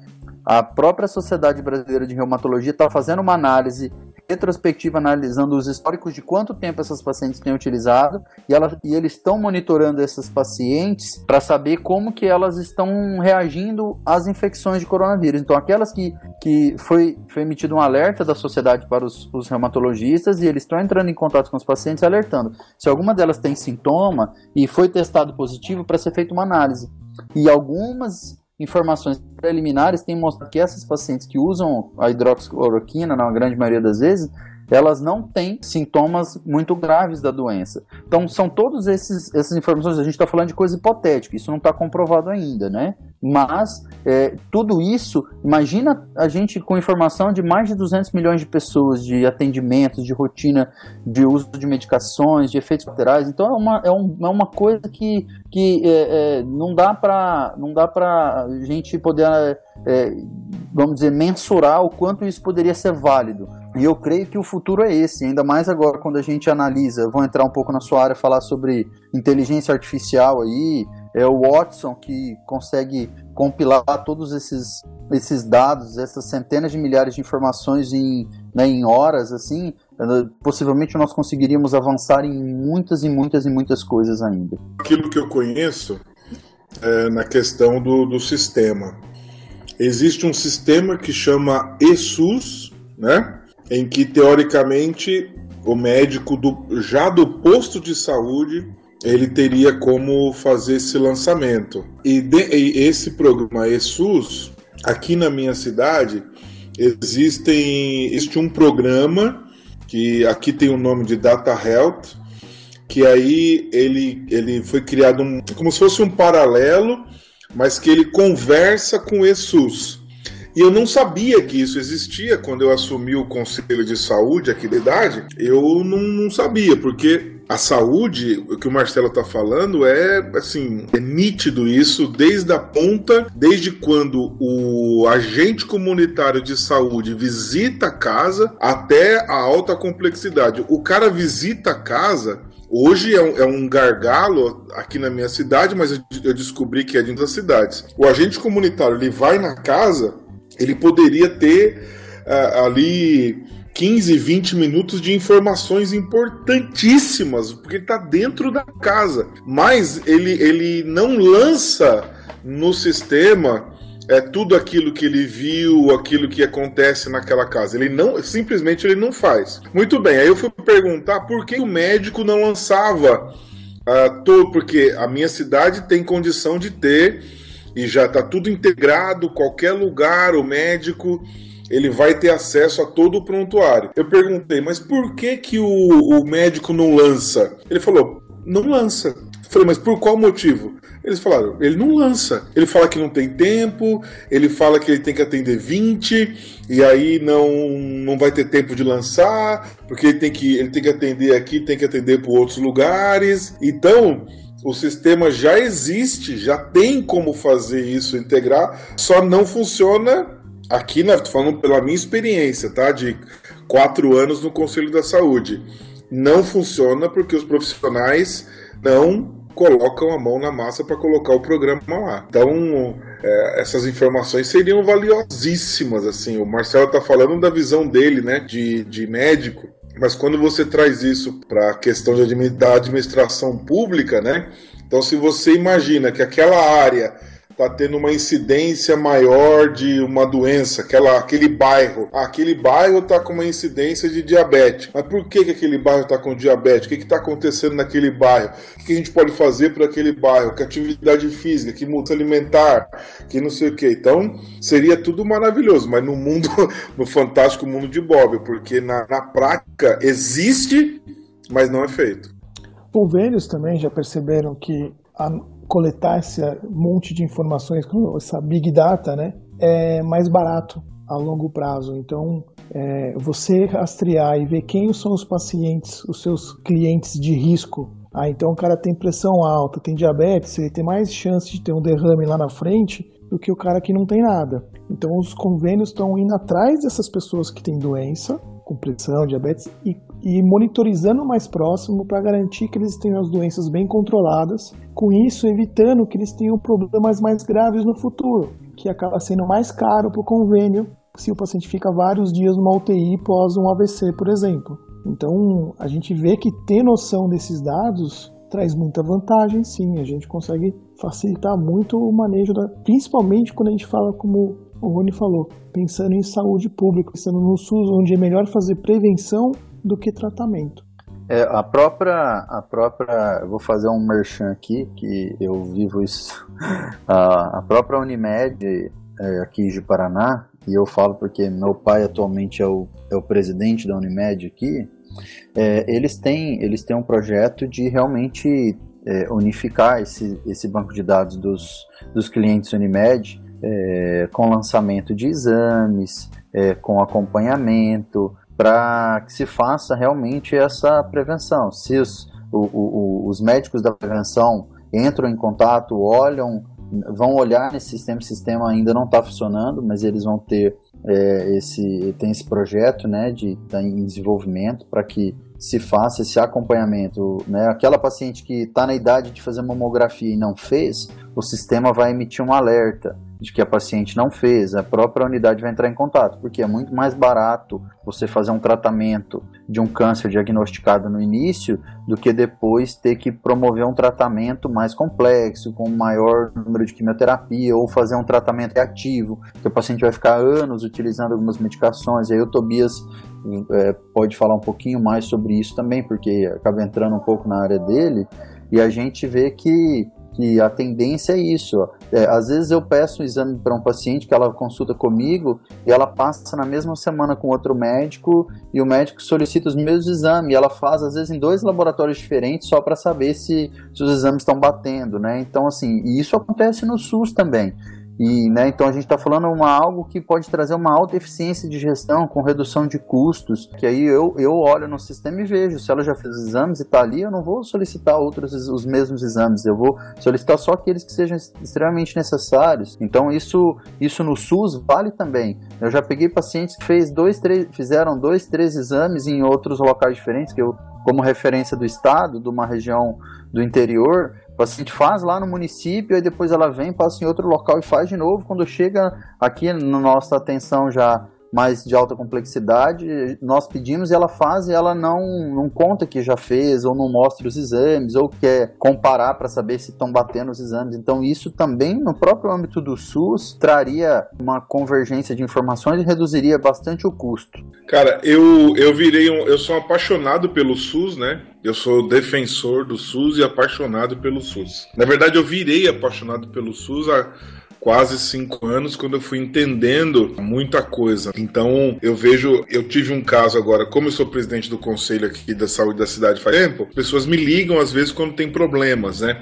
a própria Sociedade Brasileira de Reumatologia está fazendo uma análise retrospectiva analisando os históricos de quanto tempo essas pacientes têm utilizado e, ela, e eles estão monitorando essas pacientes para saber como que elas estão reagindo às infecções de coronavírus. Então, aquelas que, que foi, foi emitido um alerta da sociedade para os, os reumatologistas e eles estão entrando em contato com os pacientes alertando. Se alguma delas tem sintoma e foi testado positivo para ser feita uma análise. E algumas informações preliminares têm mostrado que essas pacientes que usam a hidroxicloroquina, na grande maioria das vezes, elas não têm sintomas muito graves da doença. Então, são todas essas informações, a gente está falando de coisa hipotética, isso não está comprovado ainda, né? Mas, é, tudo isso, imagina a gente com informação de mais de 200 milhões de pessoas, de atendimentos, de rotina, de uso de medicações, de efeitos colaterais. Então, é uma, é, um, é uma coisa que, que é, é, não dá para a gente poder, é, vamos dizer, mensurar o quanto isso poderia ser válido. E eu creio que o futuro é esse, ainda mais agora quando a gente analisa, vou entrar um pouco na sua área, falar sobre inteligência artificial aí, é o Watson que consegue compilar todos esses, esses dados, essas centenas de milhares de informações em, né, em horas, assim, possivelmente nós conseguiríamos avançar em muitas e muitas e muitas coisas ainda. Aquilo que eu conheço é na questão do, do sistema. Existe um sistema que chama ESUS, né? Em que teoricamente o médico do, já do posto de saúde ele teria como fazer esse lançamento. E, de, e esse programa ESUS, aqui na minha cidade, existem, existe um programa que aqui tem o nome de Data Health, que aí ele, ele foi criado um, como se fosse um paralelo, mas que ele conversa com o ESUS. E eu não sabia que isso existia quando eu assumi o Conselho de Saúde aqui da idade. Eu não, não sabia, porque a saúde, o que o Marcelo está falando, é assim, é nítido isso desde a ponta, desde quando o agente comunitário de saúde visita a casa até a alta complexidade. O cara visita a casa Hoje é um, é um, gargalo aqui na minha cidade, mas eu, eu descobri que é dentro das cidades. O agente comunitário ele vai na casa ele poderia ter uh, ali 15, 20 minutos de informações importantíssimas, porque ele está dentro da casa. Mas ele, ele não lança no sistema é tudo aquilo que ele viu, aquilo que acontece naquela casa. Ele não, simplesmente ele não faz. Muito bem. Aí eu fui perguntar por que o médico não lançava uh, todo, porque a minha cidade tem condição de ter e já está tudo integrado, qualquer lugar, o médico ele vai ter acesso a todo o prontuário. Eu perguntei, mas por que que o, o médico não lança? Ele falou, não lança. Eu falei, mas por qual motivo? Eles falaram, ele não lança. Ele fala que não tem tempo, ele fala que ele tem que atender 20, e aí não, não vai ter tempo de lançar, porque ele tem que, ele tem que atender aqui, tem que atender por outros lugares. Então, o sistema já existe, já tem como fazer isso, integrar, só não funciona aqui, né? Falando pela minha experiência, tá? De quatro anos no Conselho da Saúde. Não funciona porque os profissionais não colocam a mão na massa para colocar o programa lá. Então, é, essas informações seriam valiosíssimas, assim. O Marcelo está falando da visão dele, né, de, de médico, mas quando você traz isso para a questão de, da administração pública, né, então se você imagina que aquela área está tendo uma incidência maior de uma doença, aquela, aquele bairro. Aquele bairro está com uma incidência de diabetes. Mas por que, que aquele bairro está com diabetes? O que está acontecendo naquele bairro? O que a gente pode fazer para aquele bairro? Que atividade física, que multa alimentar, que não sei o que. Então, seria tudo maravilhoso, mas no mundo, <laughs> no fantástico mundo de Bob, porque na, na prática existe, mas não é feito. Convênios também já perceberam que a coletar esse monte de informações, essa big data, né, é mais barato a longo prazo. Então, é, você rastrear e ver quem são os pacientes, os seus clientes de risco. Ah, então o cara tem pressão alta, tem diabetes, ele tem mais chance de ter um derrame lá na frente do que o cara que não tem nada. Então os convênios estão indo atrás dessas pessoas que têm doença, com pressão, diabetes, e e monitorizando mais próximo para garantir que eles tenham as doenças bem controladas, com isso evitando que eles tenham problemas mais graves no futuro, que acaba sendo mais caro para o convênio se o paciente fica vários dias numa UTI pós um AVC, por exemplo. Então a gente vê que ter noção desses dados traz muita vantagem, sim. A gente consegue facilitar muito o manejo, da, principalmente quando a gente fala como o Rony falou, pensando em saúde pública, pensando no SUS, onde é melhor fazer prevenção do que tratamento. É, a própria, a própria, vou fazer um merchan aqui, que eu vivo isso, <laughs> a, a própria Unimed é, aqui de Paraná, e eu falo porque meu pai atualmente é o, é o presidente da Unimed aqui, é, eles, têm, eles têm um projeto de realmente é, unificar esse, esse banco de dados dos, dos clientes Unimed é, com lançamento de exames, é, com acompanhamento, para que se faça realmente essa prevenção. Se os, o, o, os médicos da prevenção entram em contato, olham, vão olhar nesse sistema, o sistema ainda não está funcionando, mas eles vão ter é, esse tem esse projeto, né, de tá em desenvolvimento para que se faça esse acompanhamento, né? Aquela paciente que está na idade de fazer mamografia e não fez, o sistema vai emitir um alerta de que a paciente não fez, a própria unidade vai entrar em contato, porque é muito mais barato você fazer um tratamento de um câncer diagnosticado no início do que depois ter que promover um tratamento mais complexo, com maior número de quimioterapia, ou fazer um tratamento ativo, que o paciente vai ficar anos utilizando algumas medicações. E aí o Tobias é, pode falar um pouquinho mais sobre isso também, porque acaba entrando um pouco na área dele, e a gente vê que que a tendência é isso. É, às vezes eu peço um exame para um paciente que ela consulta comigo e ela passa na mesma semana com outro médico e o médico solicita os mesmos exames. E ela faz às vezes em dois laboratórios diferentes só para saber se, se os exames estão batendo, né? Então assim, e isso acontece no SUS também. E, né, então a gente está falando uma, algo que pode trazer uma alta eficiência de gestão com redução de custos, que aí eu, eu olho no sistema e vejo, se ela já fez exames e está ali, eu não vou solicitar outros os mesmos exames, eu vou solicitar só aqueles que sejam extremamente necessários. Então isso, isso no SUS vale também. Eu já peguei pacientes que fez dois, três, fizeram dois, três exames em outros locais diferentes, que eu, como referência do estado, de uma região do interior, paciente faz lá no município, aí depois ela vem, passa em outro local e faz de novo. Quando chega aqui na nossa atenção já mais de alta complexidade, nós pedimos e ela faz e ela não, não conta que já fez, ou não mostra os exames, ou quer comparar para saber se estão batendo os exames. Então, isso também, no próprio âmbito do SUS, traria uma convergência de informações e reduziria bastante o custo. Cara, eu, eu virei um. Eu sou apaixonado pelo SUS, né? Eu sou defensor do SUS e apaixonado pelo SUS. Na verdade, eu virei apaixonado pelo SUS há quase cinco anos quando eu fui entendendo muita coisa. Então eu vejo, eu tive um caso agora, como eu sou presidente do conselho aqui da saúde da cidade faz tempo, pessoas me ligam às vezes quando tem problemas, né?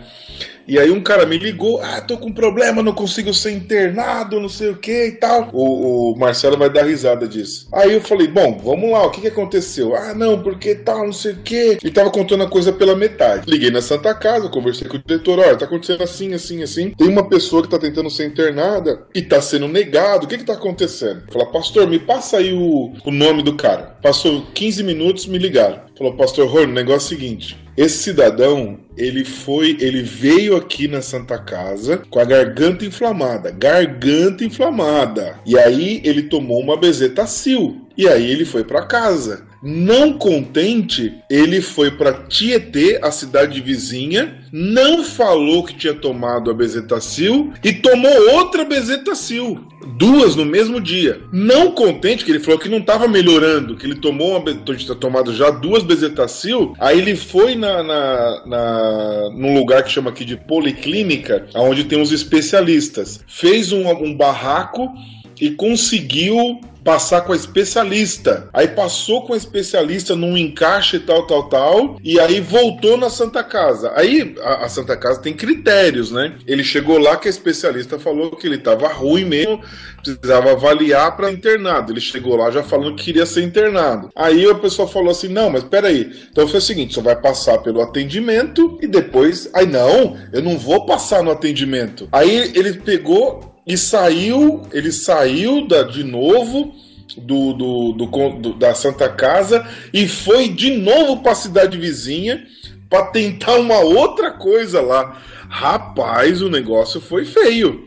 E aí um cara me ligou, ah, tô com problema, não consigo ser internado, não sei o que e tal. O, o, Marcelo vai dar risada disso. Aí eu falei, bom, vamos lá, o que que aconteceu? Ah, não, porque tal, não sei o que. E tava contando a coisa pela metade. Liguei na Santa Casa, conversei com o diretor, olha, tá acontecendo assim, assim, assim. Tem uma pessoa que tá tentando ser internada e tá sendo negado. O que que tá acontecendo? Fala, pastor, me passa aí o, o nome do cara. Passou 15 minutos, me ligaram. Falou, pastor Rony, o negócio é o seguinte. Esse cidadão, ele foi, ele veio aqui na Santa Casa com a garganta inflamada, garganta inflamada. E aí ele tomou uma bezetacil. E aí ele foi para casa. Não contente, ele foi para Tietê, a cidade vizinha, não falou que tinha tomado a bezetacil e tomou outra bezetacil, duas no mesmo dia. Não contente que ele falou que não estava melhorando, que ele tomou uma tinha tomado já duas bezetacil, aí ele foi na, na, na num lugar que chama aqui de policlínica, onde tem os especialistas, fez um, um barraco e conseguiu passar com a especialista. Aí passou com a especialista num encaixe tal, tal, tal, e aí voltou na Santa Casa. Aí a, a Santa Casa tem critérios, né? Ele chegou lá que a especialista falou que ele tava ruim mesmo, precisava avaliar para internado. Ele chegou lá já falando que queria ser internado. Aí a pessoa falou assim: não, mas peraí. Então foi o seguinte: você vai passar pelo atendimento e depois. Aí não, eu não vou passar no atendimento. Aí ele pegou e saiu, ele saiu da, de novo do, do, do, da Santa Casa e foi de novo para a cidade vizinha para tentar uma outra coisa lá. Rapaz, o negócio foi feio.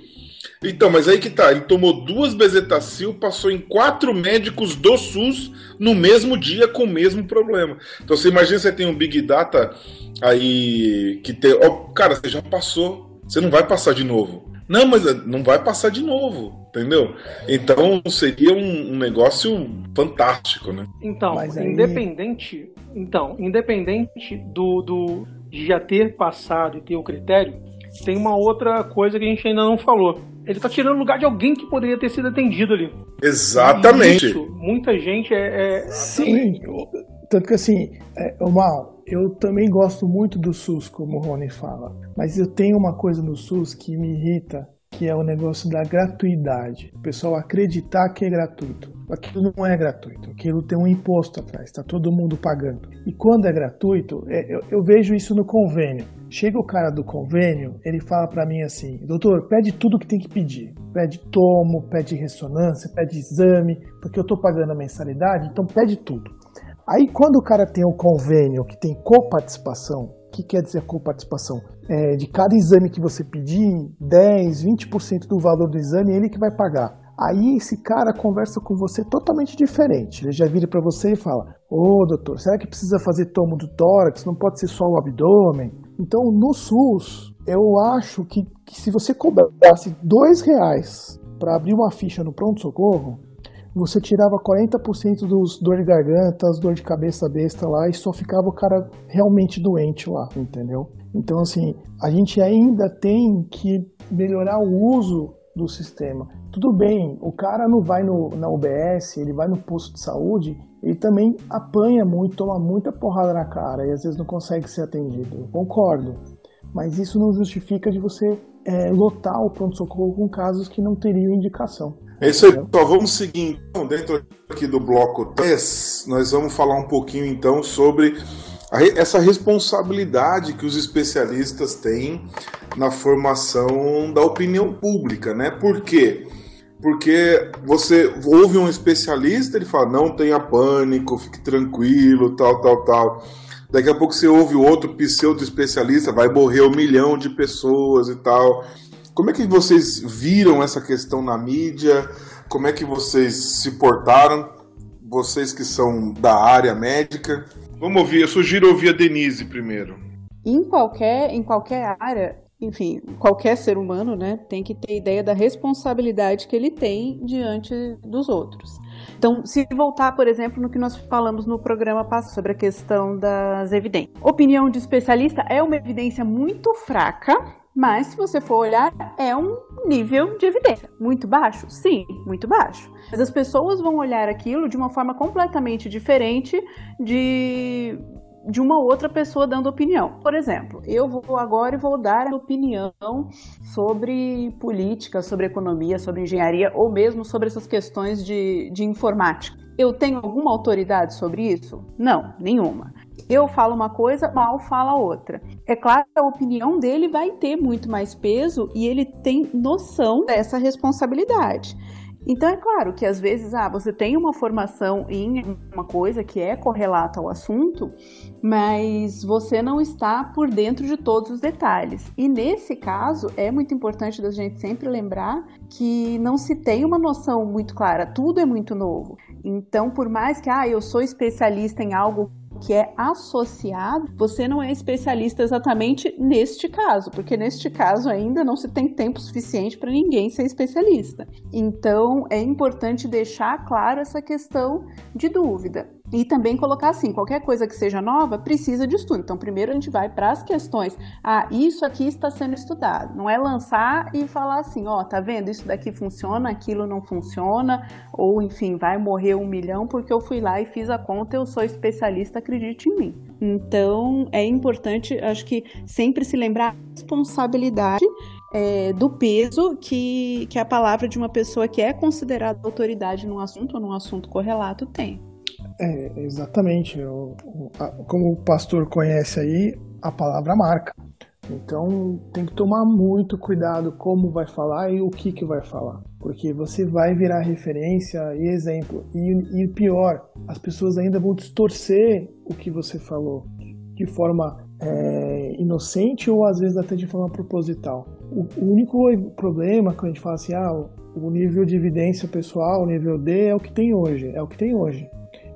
Então, mas aí que tá, ele tomou duas bezetacil, passou em quatro médicos do SUS no mesmo dia com o mesmo problema. Então você imagina você tem um Big Data aí que tem. Oh, cara, você já passou, você não vai passar de novo. Não, mas não vai passar de novo, entendeu? Então seria um, um negócio fantástico, né? Então, aí... independente, então, independente do, do de já ter passado e ter o critério, tem uma outra coisa que a gente ainda não falou. Ele tá tirando o lugar de alguém que poderia ter sido atendido ali. Exatamente. Isso, muita gente é. é... Sim. Tanto que assim, é, o mal, eu também gosto muito do SUS, como o Rony fala, mas eu tenho uma coisa no SUS que me irrita, que é o negócio da gratuidade. O pessoal acreditar que é gratuito. Aquilo não é gratuito, aquilo tem um imposto atrás, está todo mundo pagando. E quando é gratuito, é, eu, eu vejo isso no convênio. Chega o cara do convênio, ele fala para mim assim: doutor, pede tudo que tem que pedir. Pede tomo, pede ressonância, pede exame, porque eu estou pagando a mensalidade, então pede tudo. Aí quando o cara tem o um convênio que tem coparticipação, o que quer dizer coparticipação? É, de cada exame que você pedir, 10, 20% do valor do exame, ele que vai pagar. Aí esse cara conversa com você totalmente diferente. Ele já vira para você e fala: Ô doutor, será que precisa fazer tomo do tórax? Não pode ser só o abdômen? Então no SUS, eu acho que, que se você cobrasse dois reais para abrir uma ficha no pronto-socorro, você tirava 40% dos dor de garganta, as dor de cabeça besta lá e só ficava o cara realmente doente lá, entendeu? Então, assim, a gente ainda tem que melhorar o uso do sistema. Tudo bem, o cara não vai no, na UBS, ele vai no posto de saúde, ele também apanha muito, toma muita porrada na cara e às vezes não consegue ser atendido. Eu concordo. Mas isso não justifica de você é, lotar o pronto-socorro com casos que não teriam indicação. É isso aí, pessoal. Vamos seguir então, dentro aqui do bloco 3, nós vamos falar um pouquinho então sobre a, essa responsabilidade que os especialistas têm na formação da opinião pública, né? Por quê? Porque você ouve um especialista, ele fala, não tenha pânico, fique tranquilo, tal, tal, tal. Daqui a pouco você ouve outro pseudo-especialista, vai morrer um milhão de pessoas e tal. Como é que vocês viram essa questão na mídia? Como é que vocês se portaram? Vocês que são da área médica. Vamos ouvir, eu sugiro ouvir a Denise primeiro. Em qualquer, em qualquer área, enfim, qualquer ser humano, né, tem que ter ideia da responsabilidade que ele tem diante dos outros. Então, se voltar, por exemplo, no que nós falamos no programa passado sobre a questão das evidências. Opinião de especialista é uma evidência muito fraca Mas se você for olhar, é um nível de evidência. Muito baixo? Sim, muito baixo. Mas as pessoas vão olhar aquilo de uma forma completamente diferente de de uma outra pessoa dando opinião. Por exemplo, eu vou agora e vou dar opinião sobre política, sobre economia, sobre engenharia ou mesmo sobre essas questões de, de informática. Eu tenho alguma autoridade sobre isso? Não, nenhuma. Eu falo uma coisa, mal fala outra. É claro que a opinião dele vai ter muito mais peso e ele tem noção dessa responsabilidade. Então é claro que às vezes ah, você tem uma formação em uma coisa que é correlata ao assunto, mas você não está por dentro de todos os detalhes. E nesse caso é muito importante da gente sempre lembrar que não se tem uma noção muito clara, tudo é muito novo. Então, por mais que ah, eu sou especialista em algo que é associado, você não é especialista exatamente neste caso, porque neste caso ainda não se tem tempo suficiente para ninguém ser especialista. Então é importante deixar claro essa questão de dúvida. E também colocar assim, qualquer coisa que seja nova precisa de estudo. Então, primeiro a gente vai para as questões. Ah, isso aqui está sendo estudado. Não é lançar e falar assim, ó, tá vendo? Isso daqui funciona, aquilo não funciona, ou enfim, vai morrer um milhão porque eu fui lá e fiz a conta, eu sou especialista, acredite em mim. Então, é importante, acho que sempre se lembrar a responsabilidade é, do peso que, que a palavra de uma pessoa que é considerada autoridade num assunto ou num assunto correlato tem. É, exatamente. O, o, a, como o pastor conhece aí, a palavra marca. Então tem que tomar muito cuidado como vai falar e o que, que vai falar. Porque você vai virar referência e exemplo. E, e pior, as pessoas ainda vão distorcer o que você falou de forma é, inocente ou às vezes até de forma proposital. O, o, único problema quando a gente fala assim, ah, o nível de evidência pessoal, o nível D é o que tem hoje, é o que tem hoje.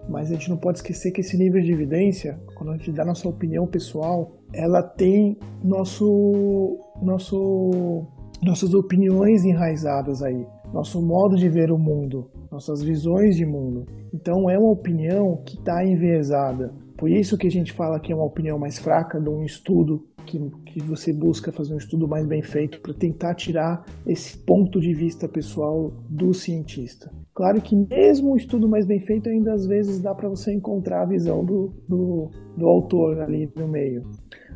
Mas a gente não pode esquecer que esse nível de evidência, quando a gente dá nossa opinião pessoal, ela tem nosso, nosso, nossas opiniões enraizadas aí, nosso modo de ver o mundo, nossas visões de mundo. Então é uma opinião que está enviesada. Por isso que a gente fala que é uma opinião mais fraca de um estudo que, que você busca fazer um estudo mais bem feito para tentar tirar esse ponto de vista pessoal do cientista. Claro que mesmo um estudo mais bem feito, ainda às vezes dá para você encontrar a visão do, do, do, autor ali no meio.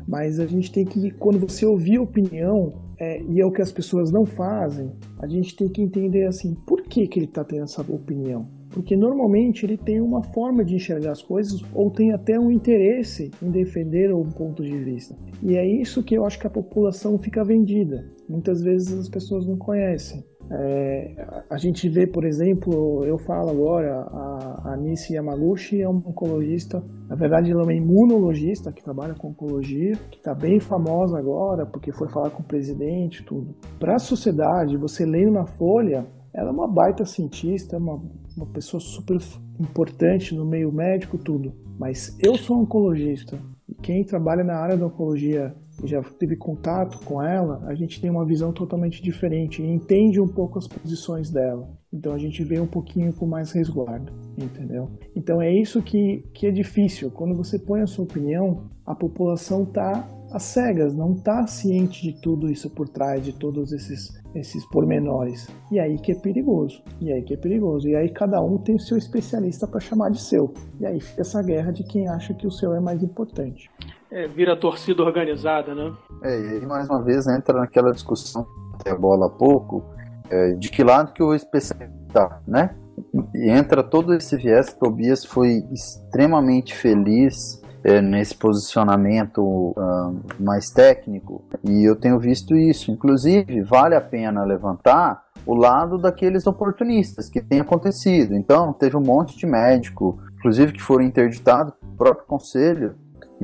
Mas a gente tem que, quando você ouvir opinião, é, e é o que as pessoas não fazem, a gente tem que entender assim, por que, que ele está tendo essa opinião? Porque normalmente ele tem uma forma de enxergar as coisas ou tem até um interesse em defender um ponto de vista. E é isso que eu acho que a população fica vendida. Muitas vezes as pessoas não conhecem. É, a gente vê, por exemplo, eu falo agora, a, a Nisi Yamaguchi é uma oncologista, na verdade ela é uma imunologista que trabalha com oncologia, que está bem famosa agora porque foi falar com o presidente tudo. Para a sociedade, você lendo na Folha, ela é uma baita cientista, uma, uma pessoa super importante no meio médico, tudo. Mas eu sou oncologista. E quem trabalha na área da oncologia já teve contato com ela, a gente tem uma visão totalmente diferente e entende um pouco as posições dela. Então a gente vê um pouquinho com mais resguardo, entendeu? Então é isso que, que é difícil. Quando você põe a sua opinião, a população tá às cegas, não tá ciente de tudo isso por trás, de todos esses, esses pormenores. E aí que é perigoso. E aí que é perigoso. E aí cada um tem o seu especialista para chamar de seu. E aí fica essa guerra de quem acha que o seu é mais importante é, vira torcida organizada, né? É, e aí mais uma vez entra naquela discussão até a bola há pouco, é, de que lado que o especialista tá, né? E entra todo esse viés, Tobias foi extremamente feliz é, nesse posicionamento uh, mais técnico, e eu tenho visto isso. Inclusive, vale a pena levantar o lado daqueles oportunistas que tem acontecido. Então, teve um monte de médico, inclusive que foram interditados, o próprio conselho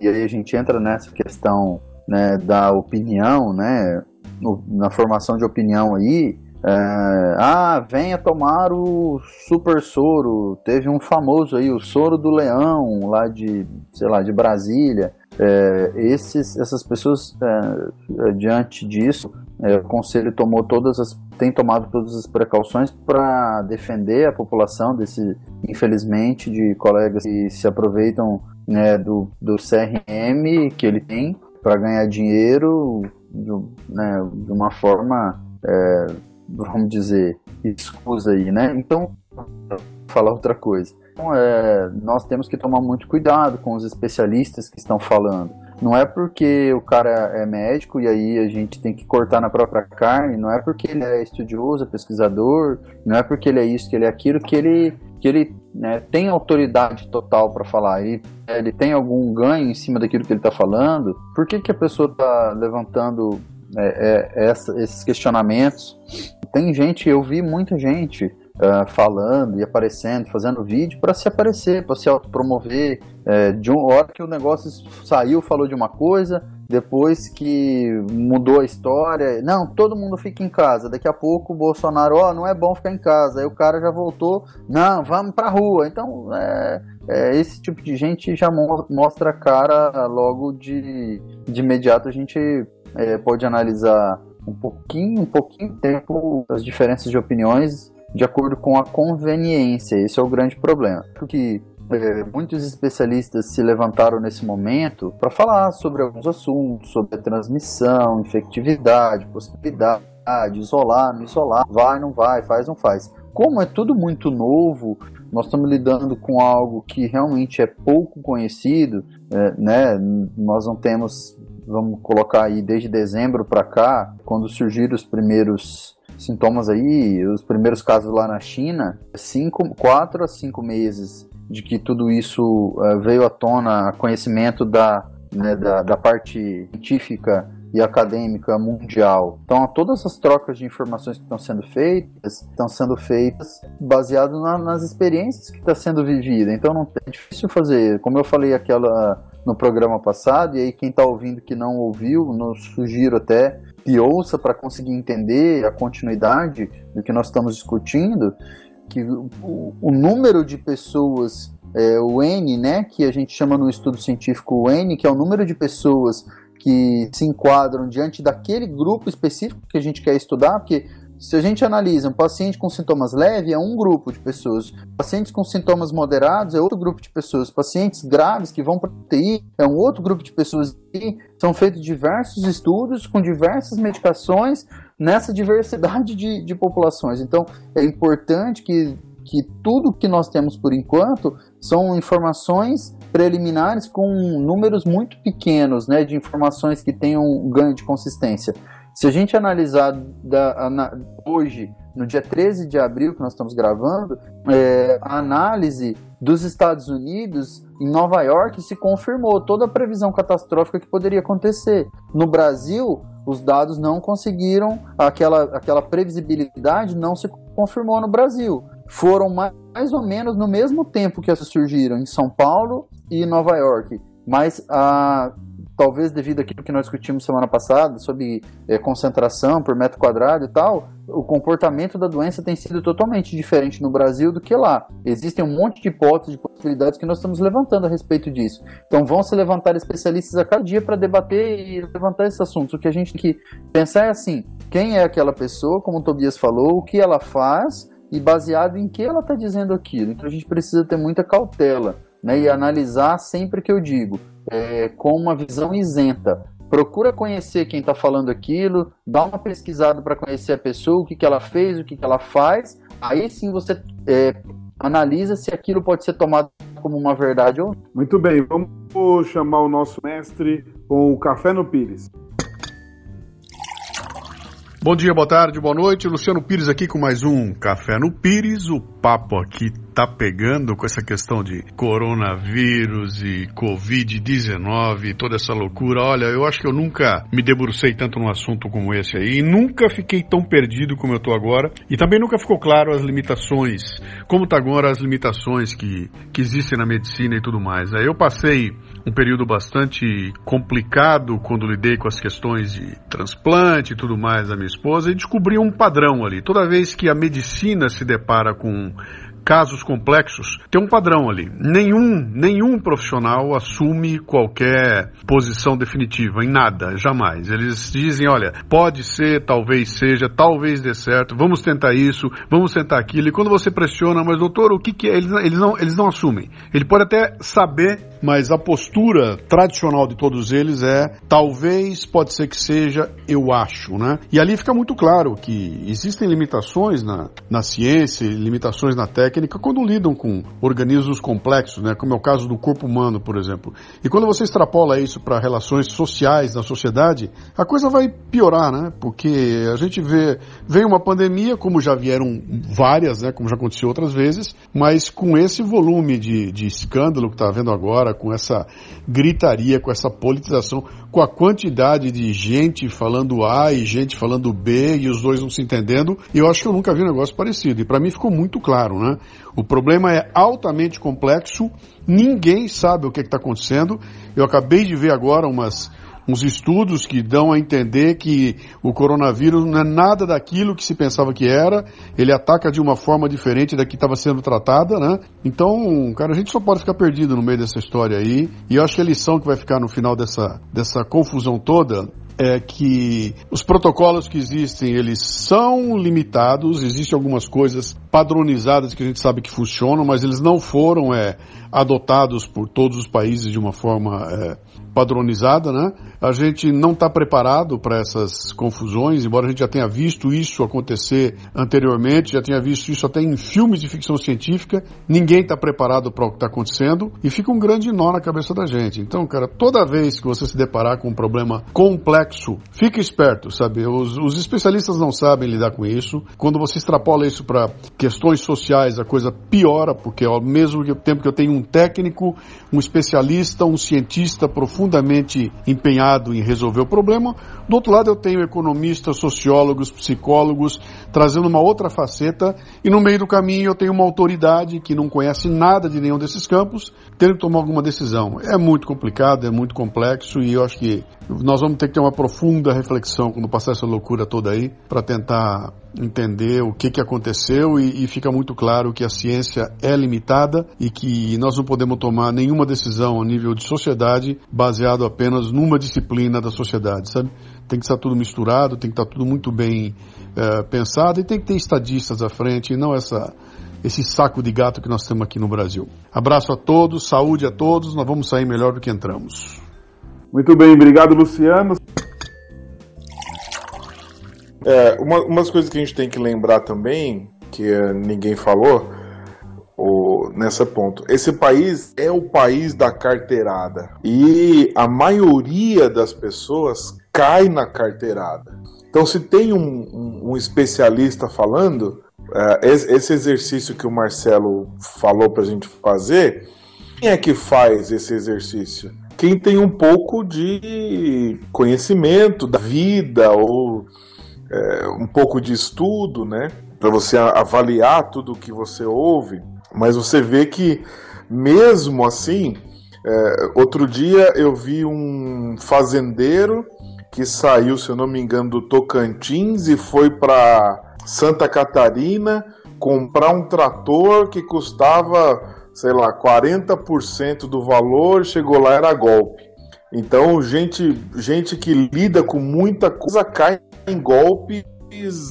e aí a gente entra nessa questão né, da opinião, né, no, na formação de opinião aí. É, ah, venha tomar o super soro. Teve um famoso aí, o soro do leão, lá de, sei lá, de Brasília. É, esses, essas pessoas, é, diante disso, é, o conselho tomou todas as, tem tomado todas as precauções para defender a população desse, infelizmente, de colegas que se aproveitam né, do, do CRM que ele tem para ganhar dinheiro de, né, de uma forma, é, vamos dizer, escusa aí, né? Então, falar outra coisa. Então, é, nós temos que tomar muito cuidado com os especialistas que estão falando. Não é porque o cara é médico e aí a gente tem que cortar na própria carne, não é porque ele é estudioso, é pesquisador, não é porque ele é isso, que ele é aquilo, que ele, que ele né, tem autoridade total para falar. Ele, ele tem algum ganho em cima daquilo que ele está falando. Por que, que a pessoa está levantando é, é, essa, esses questionamentos? Tem gente, eu vi muita gente uh, falando e aparecendo, fazendo vídeo para se aparecer, para se autopromover. É, de uma hora que o negócio saiu, falou de uma coisa, depois que mudou a história, não, todo mundo fica em casa. Daqui a pouco o Bolsonaro, ó, oh, não é bom ficar em casa. Aí o cara já voltou, não, vamos pra rua. Então, é, é, esse tipo de gente já mostra a cara logo de, de imediato. A gente é, pode analisar um pouquinho, um pouquinho tempo as diferenças de opiniões de acordo com a conveniência. Esse é o grande problema. Porque é, muitos especialistas se levantaram nesse momento para falar sobre alguns assuntos, sobre a transmissão, infectividade, possibilidade, isolar, não isolar, vai, não vai, faz, não faz. Como é tudo muito novo, nós estamos lidando com algo que realmente é pouco conhecido, é, né? Nós não temos, vamos colocar aí desde dezembro para cá, quando surgiram os primeiros sintomas aí, os primeiros casos lá na China, cinco, quatro a cinco meses de que tudo isso uh, veio à tona, conhecimento da, né, da, da parte científica e acadêmica mundial. Então, todas as trocas de informações que estão sendo feitas, estão sendo feitas baseado na, nas experiências que está sendo vivida. Então, não é difícil fazer. Como eu falei aquela no programa passado, e aí quem está ouvindo que não ouviu, nos sugiro até que ouça para conseguir entender a continuidade do que nós estamos discutindo, que o, o número de pessoas, é, o N, né, que a gente chama no estudo científico o N, que é o número de pessoas que se enquadram diante daquele grupo específico que a gente quer estudar, porque se a gente analisa um paciente com sintomas leves, é um grupo de pessoas. Pacientes com sintomas moderados é outro grupo de pessoas. Pacientes graves que vão para UTI é um outro grupo de pessoas. E são feitos diversos estudos com diversas medicações nessa diversidade de, de populações. Então, é importante que, que tudo que nós temos por enquanto são informações preliminares com números muito pequenos né, de informações que tenham um ganho de consistência. Se a gente analisar da, na, hoje, no dia 13 de abril que nós estamos gravando, é, a análise dos Estados Unidos em Nova York se confirmou toda a previsão catastrófica que poderia acontecer. No Brasil, os dados não conseguiram, aquela, aquela previsibilidade não se confirmou no Brasil. Foram mais, mais ou menos no mesmo tempo que essas surgiram em São Paulo e Nova York. Mas a talvez devido àquilo que nós discutimos semana passada sobre é, concentração por metro quadrado e tal, o comportamento da doença tem sido totalmente diferente no Brasil do que lá. Existem um monte de hipóteses, de possibilidades que nós estamos levantando a respeito disso. Então vão se levantar especialistas a cada dia para debater e levantar esses assuntos. O que a gente tem que pensar é assim: quem é aquela pessoa, como o Tobias falou, o que ela faz e baseado em que ela está dizendo aquilo. Então a gente precisa ter muita cautela né, e analisar sempre que eu digo é, com uma visão isenta. Procura conhecer quem está falando aquilo, dá uma pesquisada para conhecer a pessoa, o que, que ela fez, o que, que ela faz. Aí sim você é, analisa se aquilo pode ser tomado como uma verdade ou não. Muito bem, vamos chamar o nosso mestre com o Café no Pires. Bom dia, boa tarde, boa noite. Luciano Pires aqui com mais um Café no Pires. O papo aqui tá pegando com essa questão de coronavírus e Covid-19 toda essa loucura. Olha, eu acho que eu nunca me debrucei tanto num assunto como esse aí. E nunca fiquei tão perdido como eu tô agora. E também nunca ficou claro as limitações, como tá agora as limitações que, que existem na medicina e tudo mais. Aí eu passei um período bastante complicado quando lidei com as questões de transplante e tudo mais da minha esposa e descobri um padrão ali. Toda vez que a medicina se depara com casos complexos, tem um padrão ali. Nenhum, nenhum profissional assume qualquer posição definitiva em nada, jamais. Eles dizem, olha, pode ser, talvez seja, talvez dê certo, vamos tentar isso, vamos tentar aquilo. E quando você pressiona, mas doutor, o que, que é? Eles, eles, não, eles não assumem. Ele pode até saber, mas a postura tradicional de todos eles é talvez, pode ser que seja, eu acho, né? E ali fica muito claro que existem limitações na, na ciência, limitações na técnica quando lidam com organismos complexos, né? Como é o caso do corpo humano, por exemplo. E quando você extrapola isso para relações sociais na sociedade, a coisa vai piorar, né? Porque a gente vê, vem uma pandemia, como já vieram várias, né? Como já aconteceu outras vezes, mas com esse volume de, de escândalo que está havendo agora, com essa gritaria, com essa politização, com a quantidade de gente falando A e gente falando B e os dois não se entendendo, eu acho que eu nunca vi um negócio parecido. E para mim ficou muito claro, né? O problema é altamente complexo, ninguém sabe o que está acontecendo. Eu acabei de ver agora umas uns estudos que dão a entender que o coronavírus não é nada daquilo que se pensava que era, ele ataca de uma forma diferente da que estava sendo tratada, né? Então, cara, a gente só pode ficar perdido no meio dessa história aí, e eu acho que a lição que vai ficar no final dessa, dessa confusão toda é que os protocolos que existem, eles são limitados, existem algumas coisas padronizadas que a gente sabe que funcionam, mas eles não foram é, adotados por todos os países de uma forma é, padronizada, né? A gente não está preparado para essas confusões, embora a gente já tenha visto isso acontecer anteriormente, já tenha visto isso até em filmes de ficção científica. Ninguém está preparado para o que está acontecendo e fica um grande nó na cabeça da gente. Então, cara, toda vez que você se deparar com um problema complexo, fique esperto, sabe? Os, os especialistas não sabem lidar com isso. Quando você extrapola isso para questões sociais, a coisa piora, porque ao mesmo tempo que eu tenho um técnico, um especialista, um cientista profundamente empenhado em resolver o problema. Do outro lado, eu tenho economistas, sociólogos, psicólogos, trazendo uma outra faceta. E no meio do caminho, eu tenho uma autoridade que não conhece nada de nenhum desses campos, tendo que tomar alguma decisão. É muito complicado, é muito complexo e eu acho que nós vamos ter que ter uma profunda reflexão quando passar essa loucura toda aí, para tentar entender o que, que aconteceu e, e, fica muito claro que a ciência é limitada e que nós não podemos tomar nenhuma decisão a nível de sociedade baseado apenas numa disciplina da sociedade, sabe? Tem que estar tudo misturado, tem que estar tudo muito bem é, pensado e tem que ter estadistas à frente e não essa esse saco de gato que nós temos aqui no Brasil. Abraço a todos, saúde a todos, nós vamos sair melhor do que entramos. Muito bem, obrigado Luciano. É, uma, umas coisas que a gente tem que lembrar também, que ninguém falou, o, nessa ponto. Esse país é o país da carteirada. E a maioria das pessoas cai na carteirada. Então, se tem um, um, um especialista falando, é, esse exercício que o Marcelo falou para a gente fazer, quem é que faz esse exercício? Quem tem um pouco de conhecimento da vida ou é, um pouco de estudo, né? Para você avaliar tudo o que você ouve. Mas você vê que, mesmo assim, é, outro dia eu vi um fazendeiro que saiu, se eu não me engano, do Tocantins e foi para Santa Catarina comprar um trator que custava, sei lá, 40% do valor, chegou lá era golpe. Então, gente, gente que lida com muita coisa cai em golpes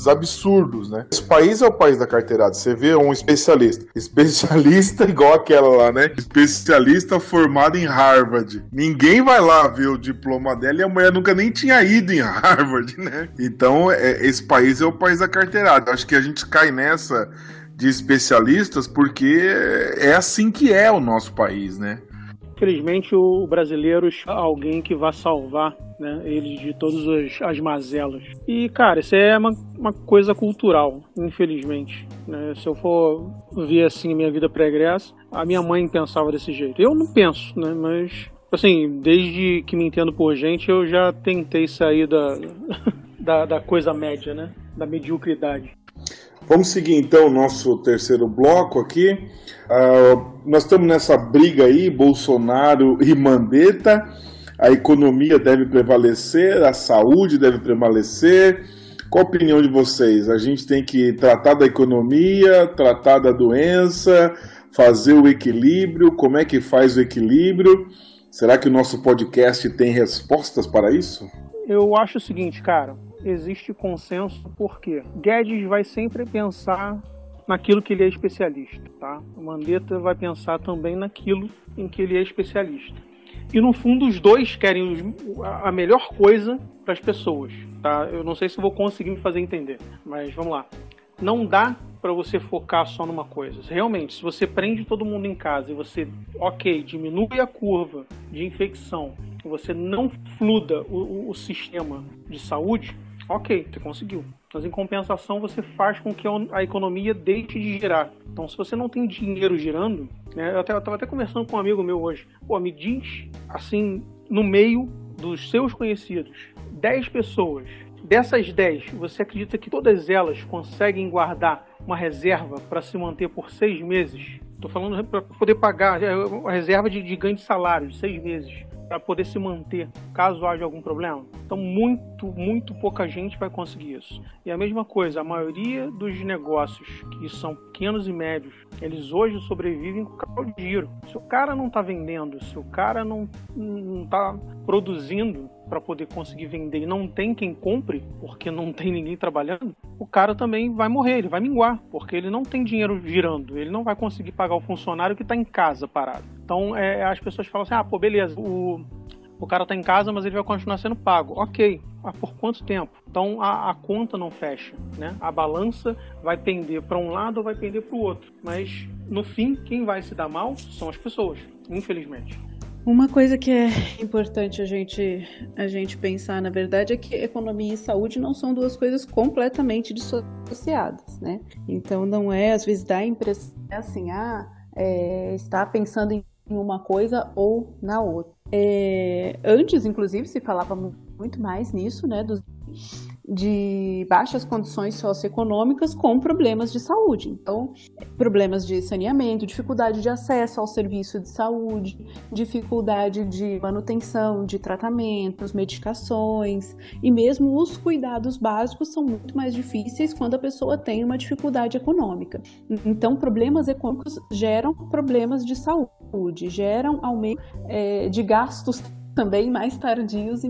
absurdos, né? Esse país é o país da carteirada. Você vê um especialista. Especialista <laughs> igual aquela lá, né? Especialista formado em Harvard. Ninguém vai lá ver o diploma dela e a mulher nunca nem tinha ido em <laughs> Harvard, né? Então, é, esse país é o país da carteirada. Acho que a gente cai nessa de especialistas porque é assim que é o nosso país, né? Infelizmente, o brasileiro alguém que vai salvar né, eles de todas as, as mazelas. E, cara, isso é uma, uma coisa cultural, infelizmente. Né? Se eu for ver assim minha vida pregressa, a minha mãe pensava desse jeito. Eu não penso, né? Mas, assim, desde que me entendo por gente, eu já tentei sair da, <laughs> da, da coisa média, né? Da mediocridade. Vamos seguir então o nosso terceiro bloco aqui. Uh, nós estamos nessa briga aí, Bolsonaro e Mandetta. A economia deve prevalecer, a saúde deve prevalecer. Qual a opinião de vocês? A gente tem que tratar da economia, tratar da doença, fazer o equilíbrio? Como é que faz o equilíbrio? Será que o nosso podcast tem respostas para isso? Eu acho o seguinte, cara, existe consenso porque Guedes vai sempre pensar naquilo que ele é especialista, tá? O Mandetta vai pensar também naquilo em que ele é especialista. E no fundo os dois querem a melhor coisa para as pessoas, tá? Eu não sei se vou conseguir me fazer entender, mas vamos lá. Não dá para você focar só numa coisa. Realmente, se você prende todo mundo em casa e você, ok, diminui a curva de infecção, você não fluda o, o sistema de saúde, ok, você conseguiu. Mas em compensação você faz com que a economia deixe de girar. Então se você não tem dinheiro girando, né, eu estava até conversando com um amigo meu hoje, pô, me diz assim, no meio dos seus conhecidos, 10 pessoas, dessas 10, você acredita que todas elas conseguem guardar uma reserva para se manter por seis meses? Estou falando para poder pagar é, a reserva de, de ganho de salário de seis meses para poder se manter caso haja algum problema. Então, muito, muito pouca gente vai conseguir isso. E a mesma coisa, a maioria dos negócios que são pequenos e médios, eles hoje sobrevivem com o giro. Se o cara não está vendendo, se o cara não está produzindo para poder conseguir vender e não tem quem compre, porque não tem ninguém trabalhando, o cara também vai morrer, ele vai minguar, porque ele não tem dinheiro girando, ele não vai conseguir pagar o funcionário que está em casa parado. Então é, as pessoas falam assim: ah, pô, beleza, o, o cara está em casa, mas ele vai continuar sendo pago. Ok, mas por quanto tempo? Então a, a conta não fecha, né? A balança vai pender para um lado ou vai pender para o outro. Mas no fim, quem vai se dar mal são as pessoas, infelizmente. Uma coisa que é importante a gente, a gente pensar, na verdade, é que economia e saúde não são duas coisas completamente dissociadas, né? Então não é, às vezes dá a impressão assim, ah, é, está pensando em uma coisa ou na outra. É, antes, inclusive, se falava muito mais nisso, né, dos de baixas condições socioeconômicas com problemas de saúde. Então, problemas de saneamento, dificuldade de acesso ao serviço de saúde, dificuldade de manutenção de tratamentos, medicações e mesmo os cuidados básicos são muito mais difíceis quando a pessoa tem uma dificuldade econômica. Então, problemas econômicos geram problemas de saúde, geram aumento é, de gastos também mais tardios.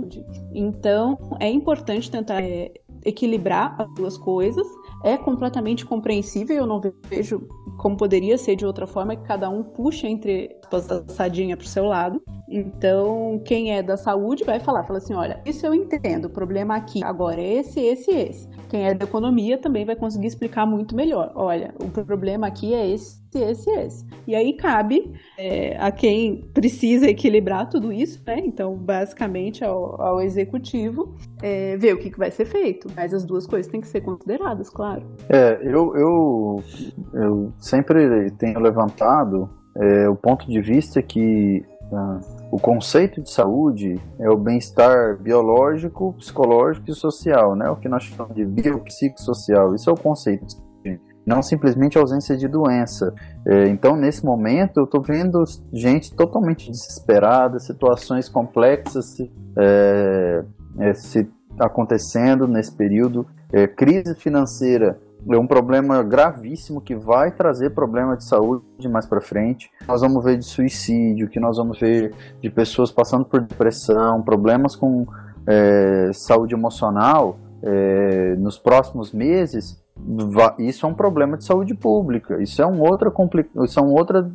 Então, é importante tentar é, equilibrar as duas coisas. É completamente compreensível, eu não vejo como poderia ser de outra forma, que cada um puxa entre a sardinha para o seu lado. Então, quem é da saúde vai falar, fala assim, olha, isso eu entendo, o problema aqui agora é esse, esse, esse. Quem é da economia também vai conseguir explicar muito melhor. Olha, o problema aqui é esse, esse, esse. E aí cabe é, a quem precisa equilibrar tudo isso, né? Então, basicamente, ao, ao executivo é, ver o que, que vai ser feito. Mas as duas coisas têm que ser consideradas, claro. É, eu, eu, eu sempre tenho levantado é, o ponto de vista que ah, o conceito de saúde é o bem-estar biológico, psicológico e social, né? O que nós chamamos de biopsicossocial. Isso é o conceito de não simplesmente ausência de doença. É, então, nesse momento, eu estou vendo gente totalmente desesperada, situações complexas é, é, se acontecendo nesse período, é, crise financeira é um problema gravíssimo que vai trazer problema de saúde mais para frente. Nós vamos ver de suicídio, que nós vamos ver de pessoas passando por depressão, problemas com é, saúde emocional é, nos próximos meses. Isso é um problema de saúde pública. Isso é um outra isso é um outra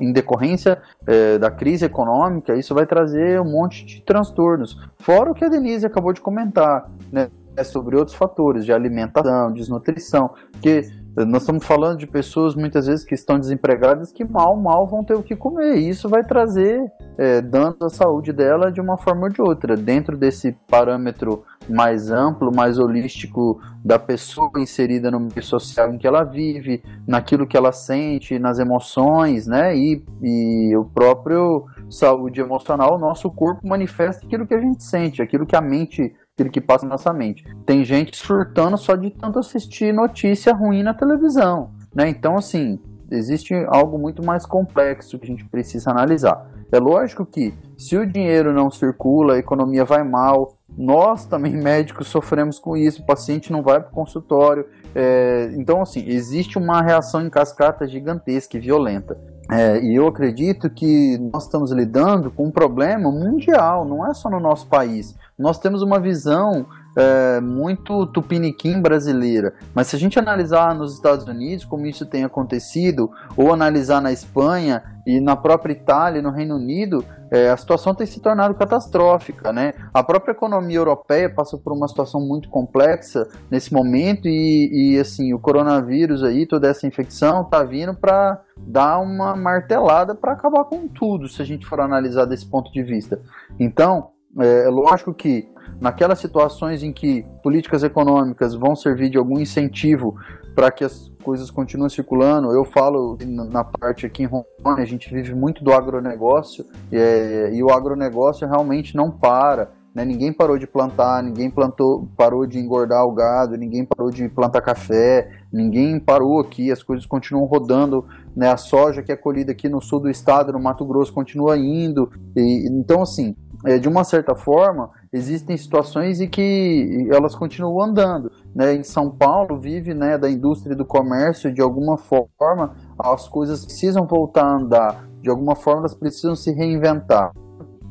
em decorrência é, da crise econômica, isso vai trazer um monte de transtornos. Fora o que a Denise acabou de comentar, né? sobre outros fatores de alimentação, desnutrição, que nós estamos falando de pessoas muitas vezes que estão desempregadas que mal, mal vão ter o que comer. E isso vai trazer é, danos à saúde dela de uma forma ou de outra. Dentro desse parâmetro mais amplo, mais holístico da pessoa inserida no meio social em que ela vive, naquilo que ela sente, nas emoções, né? E, e o próprio saúde emocional, o nosso corpo manifesta aquilo que a gente sente, aquilo que a mente aquilo que passa na nossa mente. Tem gente surtando só de tanto assistir notícia ruim na televisão, né? Então, assim, existe algo muito mais complexo que a gente precisa analisar. É lógico que se o dinheiro não circula, a economia vai mal, Nós também <laughs> médicos sofremos com isso. O paciente não vai para o consultório. É, então, assim, existe uma reação em cascata gigantesca e violenta. É, e eu acredito que nós estamos lidando com um problema mundial, não é só no nosso país. Nós temos uma visão é, muito tupiniquim brasileira. Mas se a gente analisar nos Estados Unidos como isso tem acontecido, ou analisar na Espanha e na própria Itália no Reino Unido, é, a situação tem se tornado catastrófica. Né? A própria economia europeia passa por uma situação muito complexa nesse momento e, e assim o coronavírus aí, toda essa infecção está vindo para dar uma martelada para acabar com tudo, se a gente for analisar desse ponto de vista. Então, é lógico que naquelas situações em que políticas econômicas vão servir de algum incentivo para que as coisas continuem circulando, eu falo na parte aqui em Rondônia, a gente vive muito do agronegócio e, é, e o agronegócio realmente não para. Né? Ninguém parou de plantar, ninguém plantou, parou de engordar o gado, ninguém parou de plantar café, ninguém parou aqui, as coisas continuam rodando, né? A soja que é colhida aqui no sul do estado, no Mato Grosso, continua indo. E, então, assim, é, de uma certa forma, existem situações em que elas continuam andando. Né? Em São Paulo, vive né, da indústria do comércio, de alguma forma, as coisas precisam voltar a andar, de alguma forma, elas precisam se reinventar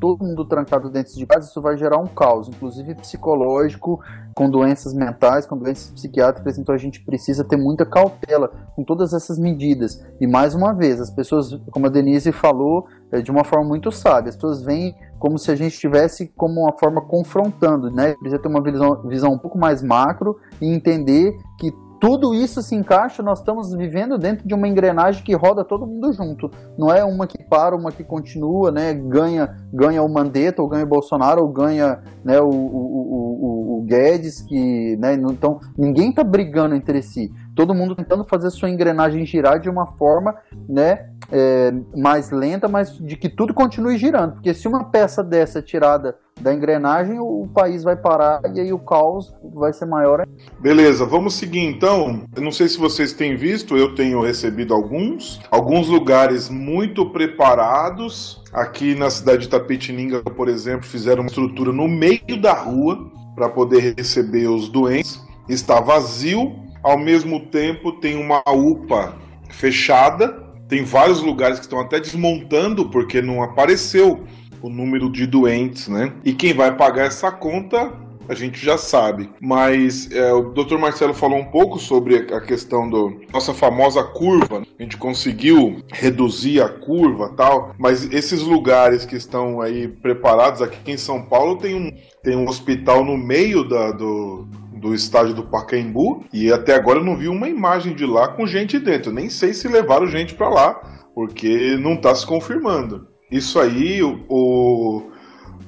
todo mundo trancado dentro de casa, isso vai gerar um caos, inclusive psicológico, com doenças mentais, com doenças psiquiátricas, então a gente precisa ter muita cautela com todas essas medidas. E mais uma vez, as pessoas, como a Denise falou, é, de uma forma muito sábia, as pessoas veem como se a gente estivesse como uma forma confrontando, né? Precisa ter uma visão, visão um pouco mais macro e entender que tudo isso se encaixa, nós estamos vivendo dentro de uma engrenagem que roda todo mundo junto. Não é uma que para, uma que continua, né? Ganha, ganha o Mandetta, ou ganha o Bolsonaro, ou ganha né, o, o, o, o Guedes, que. Né, então, ninguém está brigando entre si. Todo mundo tentando fazer sua engrenagem girar de uma forma né, é, mais lenta, mas de que tudo continue girando. Porque se uma peça dessa é tirada da engrenagem, o país vai parar e aí o caos vai ser maior. Beleza, vamos seguir então. Eu não sei se vocês têm visto, eu tenho recebido alguns. Alguns lugares muito preparados. Aqui na cidade de Tapetininga, por exemplo, fizeram uma estrutura no meio da rua para poder receber os doentes. Está vazio, ao mesmo tempo tem uma UPA fechada. Tem vários lugares que estão até desmontando porque não apareceu o número de doentes, né? E quem vai pagar essa conta a gente já sabe. Mas é, o Dr. Marcelo falou um pouco sobre a questão da nossa famosa curva. A gente conseguiu reduzir a curva tal, mas esses lugares que estão aí preparados aqui em São Paulo tem um, tem um hospital no meio da, do, do estádio do Pacaembu e até agora eu não vi uma imagem de lá com gente dentro. Nem sei se levaram gente para lá, porque não está se confirmando. Isso aí, o, o,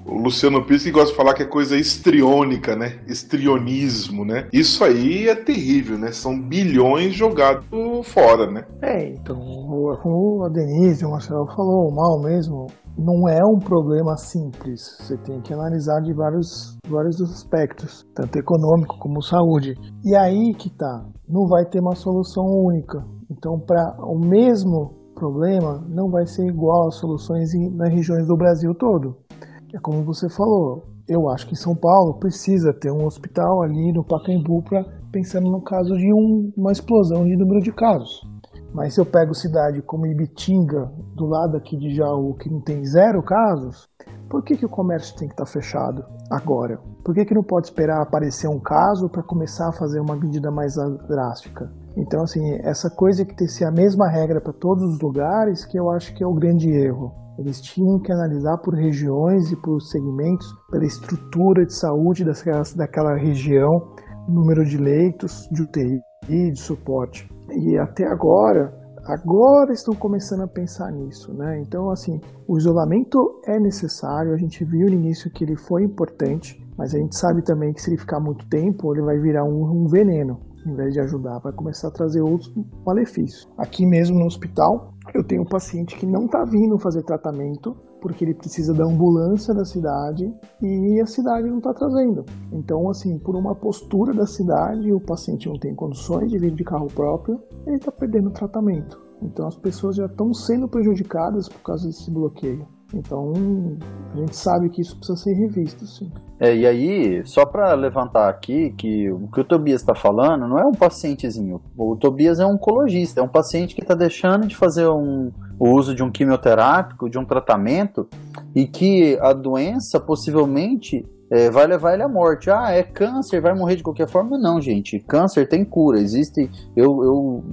o Luciano Pires gosta de falar que é coisa estriônica, né? Estrionismo, né? Isso aí é terrível, né? São bilhões jogados fora, né? É, então, como a Denise, o Marcelo falou, mal mesmo, não é um problema simples. Você tem que analisar de vários, vários aspectos, tanto econômico como saúde. E aí que tá, não vai ter uma solução única. Então, para o mesmo problema, não vai ser igual às soluções nas regiões do Brasil todo. É como você falou, eu acho que São Paulo precisa ter um hospital ali no Pacaembu para pensando no caso de um, uma explosão de número de casos. Mas se eu pego cidade como Ibitinga, do lado aqui de Jaú, que não tem zero casos, por que, que o comércio tem que estar tá fechado agora? Por que, que não pode esperar aparecer um caso para começar a fazer uma medida mais drástica? Então, assim, essa coisa que tem que ser a mesma regra para todos os lugares, que eu acho que é o grande erro. Eles tinham que analisar por regiões e por segmentos, pela estrutura de saúde daquela região, número de leitos, de UTI, de suporte. E até agora, agora estão começando a pensar nisso, né? Então, assim, o isolamento é necessário. A gente viu no início que ele foi importante, mas a gente sabe também que se ele ficar muito tempo, ele vai virar um, um veneno. Em vez de ajudar, vai começar a trazer outros malefícios. Aqui mesmo no hospital, eu tenho um paciente que não está vindo fazer tratamento porque ele precisa da ambulância da cidade e a cidade não está trazendo. Então, assim, por uma postura da cidade, o paciente não tem condições de vir de carro próprio, ele está perdendo o tratamento. Então, as pessoas já estão sendo prejudicadas por causa desse bloqueio. Então, a gente sabe que isso precisa ser revisto, sim. É, e aí, só para levantar aqui que o que o Tobias está falando não é um pacientezinho. O Tobias é um oncologista, é um paciente que está deixando de fazer um, o uso de um quimioterápico, de um tratamento, e que a doença possivelmente é, vai levar ele à morte. Ah, é câncer, vai morrer de qualquer forma? Não, gente. Câncer tem cura. Existe. Eu, eu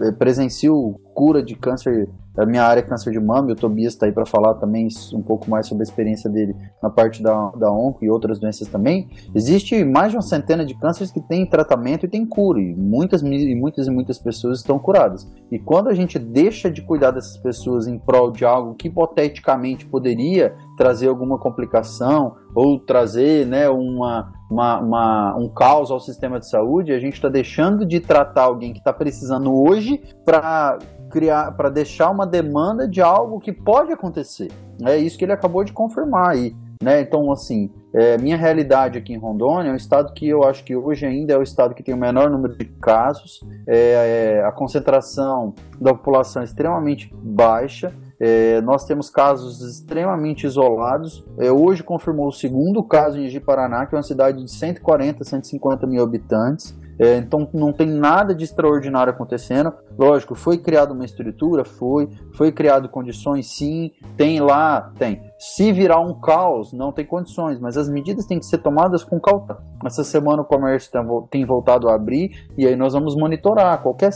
é, presencio cura de câncer minha área é câncer de mama, e o Tobias está aí para falar também um pouco mais sobre a experiência dele na parte da, da onco e outras doenças também. Existe mais de uma centena de cânceres que tem tratamento e tem cura, e muitas e muitas e muitas pessoas estão curadas. E quando a gente deixa de cuidar dessas pessoas em prol de algo que hipoteticamente poderia trazer alguma complicação ou trazer né, uma, uma, uma, um caos ao sistema de saúde, a gente está deixando de tratar alguém que está precisando hoje para criar, para deixar uma demanda de algo que pode acontecer. É isso que ele acabou de confirmar aí. Né? Então, assim, é, minha realidade aqui em Rondônia é um estado que eu acho que hoje ainda é o estado que tem o menor número de casos, é, é, a concentração da população é extremamente baixa, é, nós temos casos extremamente isolados. É, hoje confirmou o segundo caso em Ji-Paraná, que é uma cidade de 140, 150 mil habitantes. É, então não tem nada de extraordinário acontecendo. Lógico, foi criada uma estrutura, foi, foi criado condições, sim, tem lá, tem. Se virar um caos, não tem condições, mas as medidas têm que ser tomadas com cautela. Essa semana o comércio tem voltado a abrir e aí nós vamos monitorar qualquer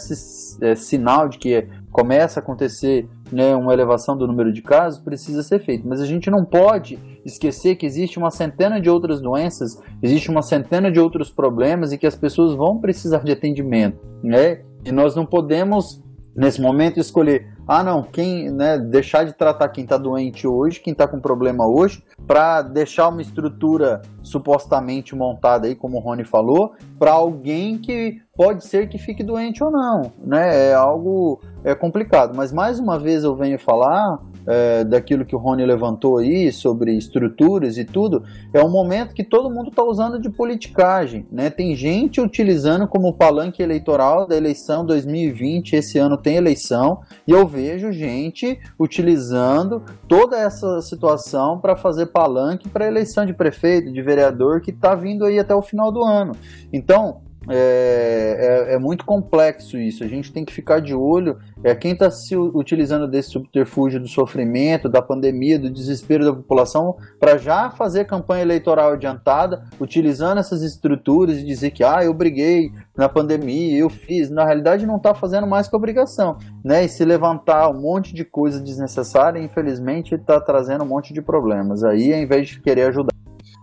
é, sinal de que começa a acontecer né, uma elevação do número de casos, precisa ser feito. Mas a gente não pode esquecer que existe uma centena de outras doenças, existe uma centena de outros problemas e que as pessoas vão precisar de atendimento, né? E nós não podemos nesse momento escolher ah não quem né deixar de tratar quem está doente hoje quem está com problema hoje para deixar uma estrutura supostamente montada aí como o Rony falou para alguém que pode ser que fique doente ou não né? É algo é complicado. Mas mais uma vez eu venho falar é, daquilo que o Rony levantou aí sobre estruturas e tudo, é um momento que todo mundo está usando de politicagem. Né? Tem gente utilizando como palanque eleitoral da eleição 2020, esse ano tem eleição, e eu vejo gente utilizando toda essa situação para fazer palanque para eleição de prefeito, de vereador que está vindo aí até o final do ano. Então, é, é, é, muito complexo isso. A gente tem que ficar de olho. É quem está se utilizando desse subterfúgio do sofrimento, da pandemia, do desespero da população, para já fazer campanha eleitoral adiantada, utilizando essas estruturas e dizer que ah, eu briguei na pandemia, eu fiz. Na realidade, não está fazendo mais que obrigação, né? E se levantar um monte de coisa desnecessária, infelizmente, está trazendo um monte de problemas. Aí, ao invés de querer ajudar.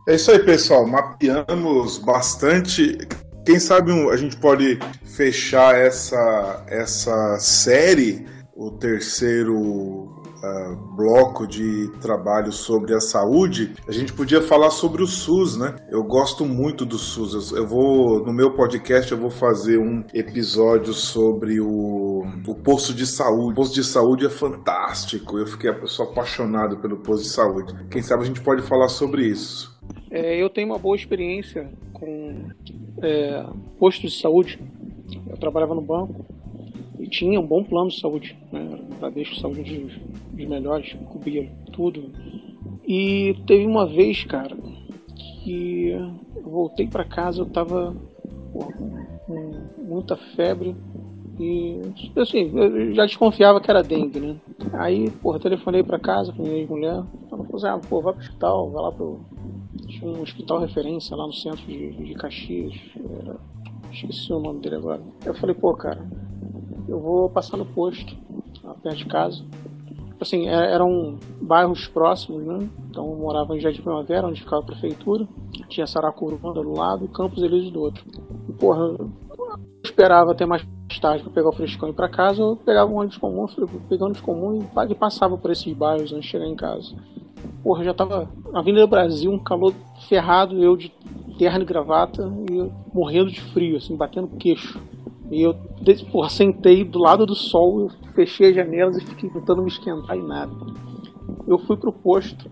É isso aí, pessoal. Mapeamos bastante quem sabe a gente pode fechar essa, essa série, o terceiro uh, bloco de trabalho sobre a saúde. A gente podia falar sobre o SUS, né? Eu gosto muito do SUS. Eu vou no meu podcast eu vou fazer um episódio sobre o, o posto de saúde. O posto de saúde é fantástico. Eu fiquei sou apaixonado pelo posto de saúde. Quem sabe a gente pode falar sobre isso. É, eu tenho uma boa experiência com é, posto de saúde. Eu trabalhava no banco e tinha um bom plano de saúde. Né? Bradesco Saúde dos, dos melhores, cobria tudo. E teve uma vez, cara, que eu voltei para casa, eu tava com muita febre e assim, eu já desconfiava que era dengue, né? Aí, porra, telefonei para casa com minha mulher, ela falou assim, ah, pô, vai pro hospital, vai lá pro tinha um hospital referência lá no centro de, de Caxias. Era, esqueci o nome dele agora. Eu falei, pô, cara, eu vou passar no posto, lá perto de casa. Assim, é, eram bairros próximos, né? Então eu morava em Jardim Primavera, onde ficava a prefeitura. Tinha Saracurubanda do lado e Campos Elíseos do outro. E, porra, eu esperava até mais tarde para pegar o frescão e ir pra casa, eu pegava um ônibus comum, pegando ônibus comum e passava por esses bairros antes de chegar em casa. Porra, já tava na Avenida Brasil, um calor ferrado, eu de terno e gravata, e morrendo de frio, assim, batendo queixo. E eu, porra, sentei do lado do sol, eu fechei as janelas e fiquei tentando me esquentar e nada. Eu fui pro posto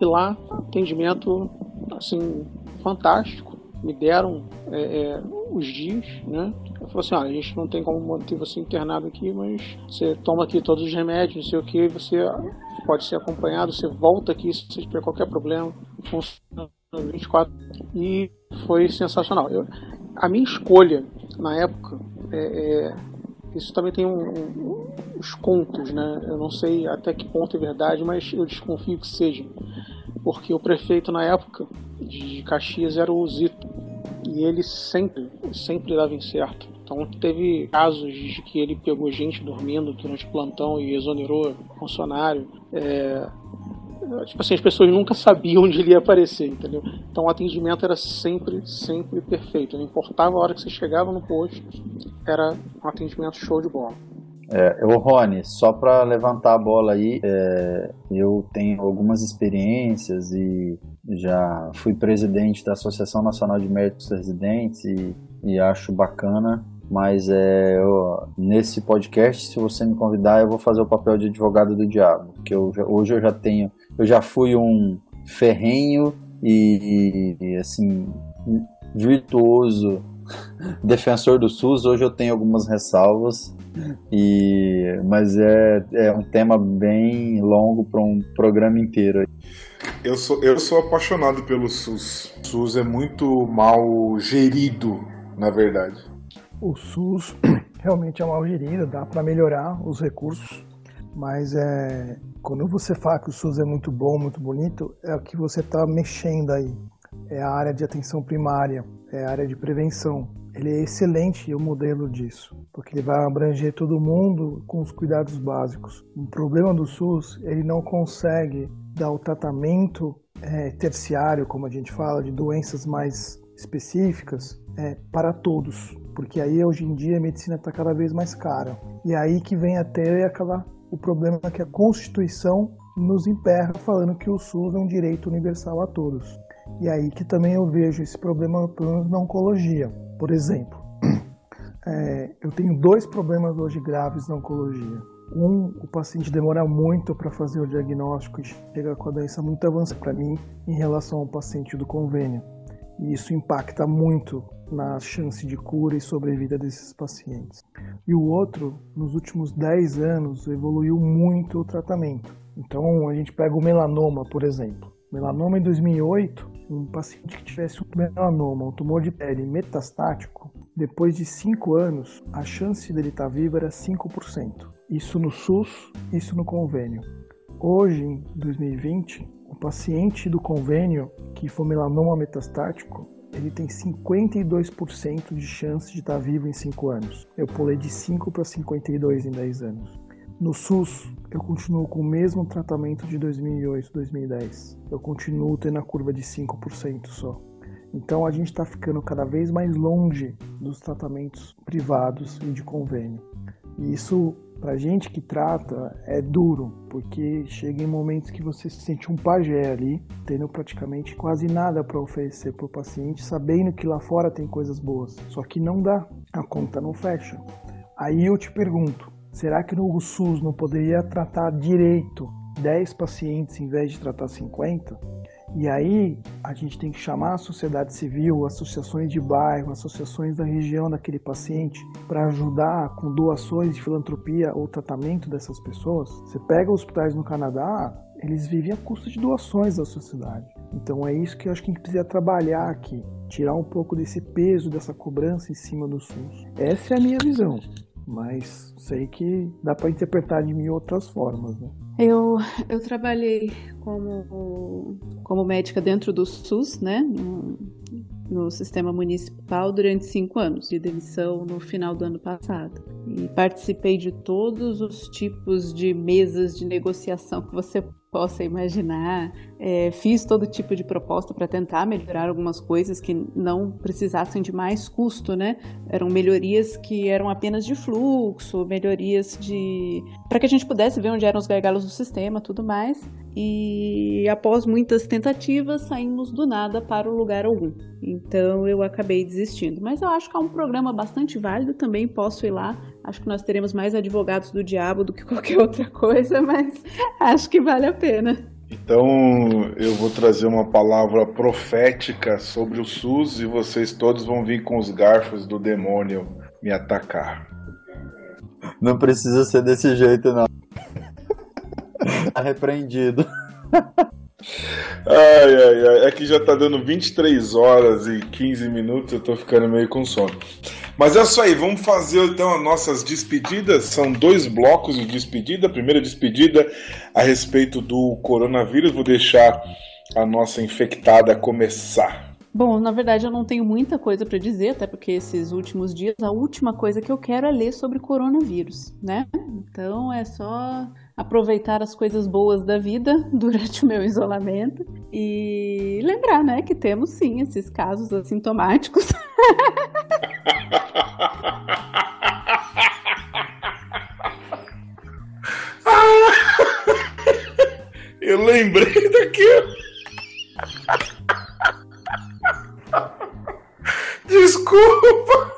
e lá, atendimento, assim, fantástico. Me deram é, é, os dias, né? Eu falei assim, ah, a gente não tem como manter você internado aqui, mas você toma aqui todos os remédios, não sei o que, você pode ser acompanhado. Você volta aqui se você tiver qualquer problema. Funciona 24 e foi sensacional. Eu, a minha escolha na época, é, é, isso também tem um, um, os contos, né? Eu não sei até que ponto é verdade, mas eu desconfio que seja, porque o prefeito na época de Caxias era o Zito e ele sempre, sempre dava em certo. Então teve casos de que ele pegou gente dormindo durante o plantão e exonerou funcionário. É, tipo assim, as pessoas nunca sabiam onde ele ia aparecer, entendeu? Então o atendimento era sempre, sempre perfeito. Não importava a hora que você chegava no posto, era um atendimento show de bola. É, o Rony, só para levantar a bola aí, é, eu tenho algumas experiências e já fui presidente da Associação Nacional de Médicos Residentes e, e acho bacana mas é, eu, nesse podcast, se você me convidar, eu vou fazer o papel de advogado do diabo, porque eu, hoje eu já tenho, eu já fui um ferrenho e, e assim virtuoso <laughs> defensor do SUS. Hoje eu tenho algumas ressalvas e, mas é, é um tema bem longo para um programa inteiro. Eu sou, eu sou apaixonado pelo SUS. O SUS é muito mal gerido, na verdade o SUS <clears throat> realmente é mal gerido, dá para melhorar os recursos, mas é, quando você fala que o SUS é muito bom, muito bonito, é o que você está mexendo aí. É a área de atenção primária, é a área de prevenção. Ele é excelente o modelo disso, porque ele vai abranger todo mundo com os cuidados básicos. O problema do SUS, ele não consegue dar o tratamento é, terciário, como a gente fala, de doenças mais específicas, é, para todos porque aí hoje em dia a medicina está cada vez mais cara. E aí que vem até aquela, o problema que a Constituição nos emperra falando que o SUS é um direito universal a todos. E aí que também eu vejo esse problema na oncologia. Por exemplo, <clears throat> é, eu tenho dois problemas hoje graves na oncologia. Um, o paciente demora muito para fazer o diagnóstico e chega com a doença muito avançada para mim em relação ao paciente do convênio. E isso impacta muito na chance de cura e sobrevida desses pacientes. E o outro, nos últimos 10 anos, evoluiu muito o tratamento. Então, a gente pega o melanoma, por exemplo. Melanoma em 2008, um paciente que tivesse um melanoma, um tumor de pele metastático, depois de 5 anos, a chance dele estar vivo era 5%. Isso no SUS, isso no convênio. Hoje, em 2020, o paciente do convênio que for melanoma metastático, ele tem 52% de chance de estar vivo em 5 anos. Eu pulei de 5 para 52 em 10 anos. No SUS, eu continuo com o mesmo tratamento de 2008, 2010. Eu continuo tendo a curva de 5% só. Então a gente está ficando cada vez mais longe dos tratamentos privados e de convênio. E isso Pra gente que trata é duro, porque chega em momentos que você se sente um pajé ali, tendo praticamente quase nada para oferecer para o paciente, sabendo que lá fora tem coisas boas. Só que não dá, a conta não fecha. Aí eu te pergunto, será que no SUS não poderia tratar direito 10 pacientes em vez de tratar 50? E aí a gente tem que chamar a sociedade civil, associações de bairro, associações da região daquele paciente para ajudar com doações de filantropia ou tratamento dessas pessoas. Você pega hospitais no Canadá, eles vivem a custa de doações da sociedade. Então é isso que eu acho que a gente precisa trabalhar aqui, tirar um pouco desse peso, dessa cobrança em cima do SUS. Essa é a minha visão, mas sei que dá para interpretar de mil outras formas. Né? Eu, eu trabalhei como, como médica dentro do SUS, né? No, no sistema municipal durante cinco anos, de demissão no final do ano passado. E participei de todos os tipos de mesas de negociação que você possa imaginar. É, fiz todo tipo de proposta para tentar melhorar algumas coisas que não precisassem de mais custo, né? Eram melhorias que eram apenas de fluxo, melhorias de. para que a gente pudesse ver onde eram os gargalos do sistema, tudo mais. E após muitas tentativas, saímos do nada para o lugar algum. Então eu acabei desistindo. Mas eu acho que é um programa bastante válido, também posso ir lá. Acho que nós teremos mais advogados do diabo do que qualquer <laughs> outra coisa, mas acho que vale a pena. Então eu vou trazer uma palavra profética sobre o SUS e vocês todos vão vir com os garfos do demônio me atacar. Não precisa ser desse jeito, não. <laughs> Tá repreendido. Ai, ai, ai. É que já tá dando 23 horas e 15 minutos, eu tô ficando meio com sono. Mas é isso aí, vamos fazer então as nossas despedidas. São dois blocos de despedida. A primeira despedida a respeito do coronavírus. Vou deixar a nossa infectada começar. Bom, na verdade eu não tenho muita coisa para dizer, até porque esses últimos dias a última coisa que eu quero é ler sobre coronavírus, né? Então é só aproveitar as coisas boas da vida <laughs> durante o meu isolamento e lembrar, né, que temos sim esses casos assintomáticos. <laughs> Eu lembrei daquilo. Desculpa.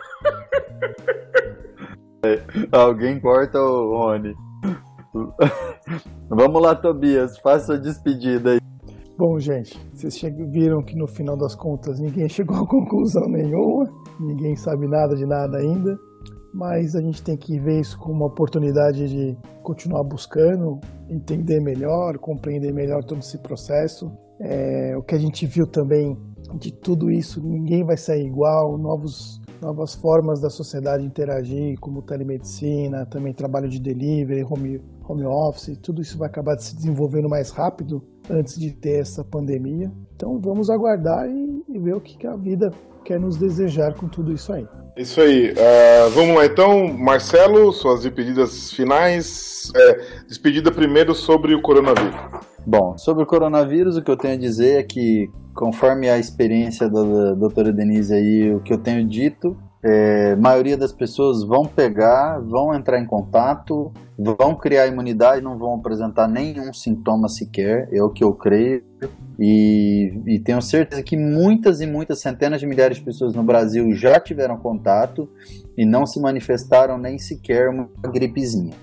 Alguém corta o Rony. <laughs> Vamos lá, Tobias, faça a despedida aí. Bom, gente, vocês viram que no final das contas ninguém <laughs> chegou a conclusão nenhuma, ninguém sabe nada de nada ainda, mas a gente tem que ver isso como uma oportunidade de continuar buscando, entender melhor, compreender melhor todo esse processo. É, o que a gente viu também de tudo isso, ninguém vai sair igual, novos novas formas da sociedade interagir, como telemedicina, também trabalho de delivery, home, home office, tudo isso vai acabar se desenvolvendo mais rápido antes de ter essa pandemia. Então vamos aguardar e, e ver o que, que a vida quer nos desejar com tudo isso aí. Isso aí. Uh, vamos lá então, Marcelo, suas despedidas finais. É, despedida primeiro sobre o coronavírus. Bom, sobre o coronavírus, o que eu tenho a dizer é que conforme a experiência da doutora Denise aí, o que eu tenho dito, é, maioria das pessoas vão pegar, vão entrar em contato, vão criar imunidade, não vão apresentar nenhum sintoma sequer, é o que eu creio. E, e, tenho certeza que muitas e muitas centenas de milhares de pessoas no Brasil já tiveram contato e não se manifestaram nem sequer uma gripezinha.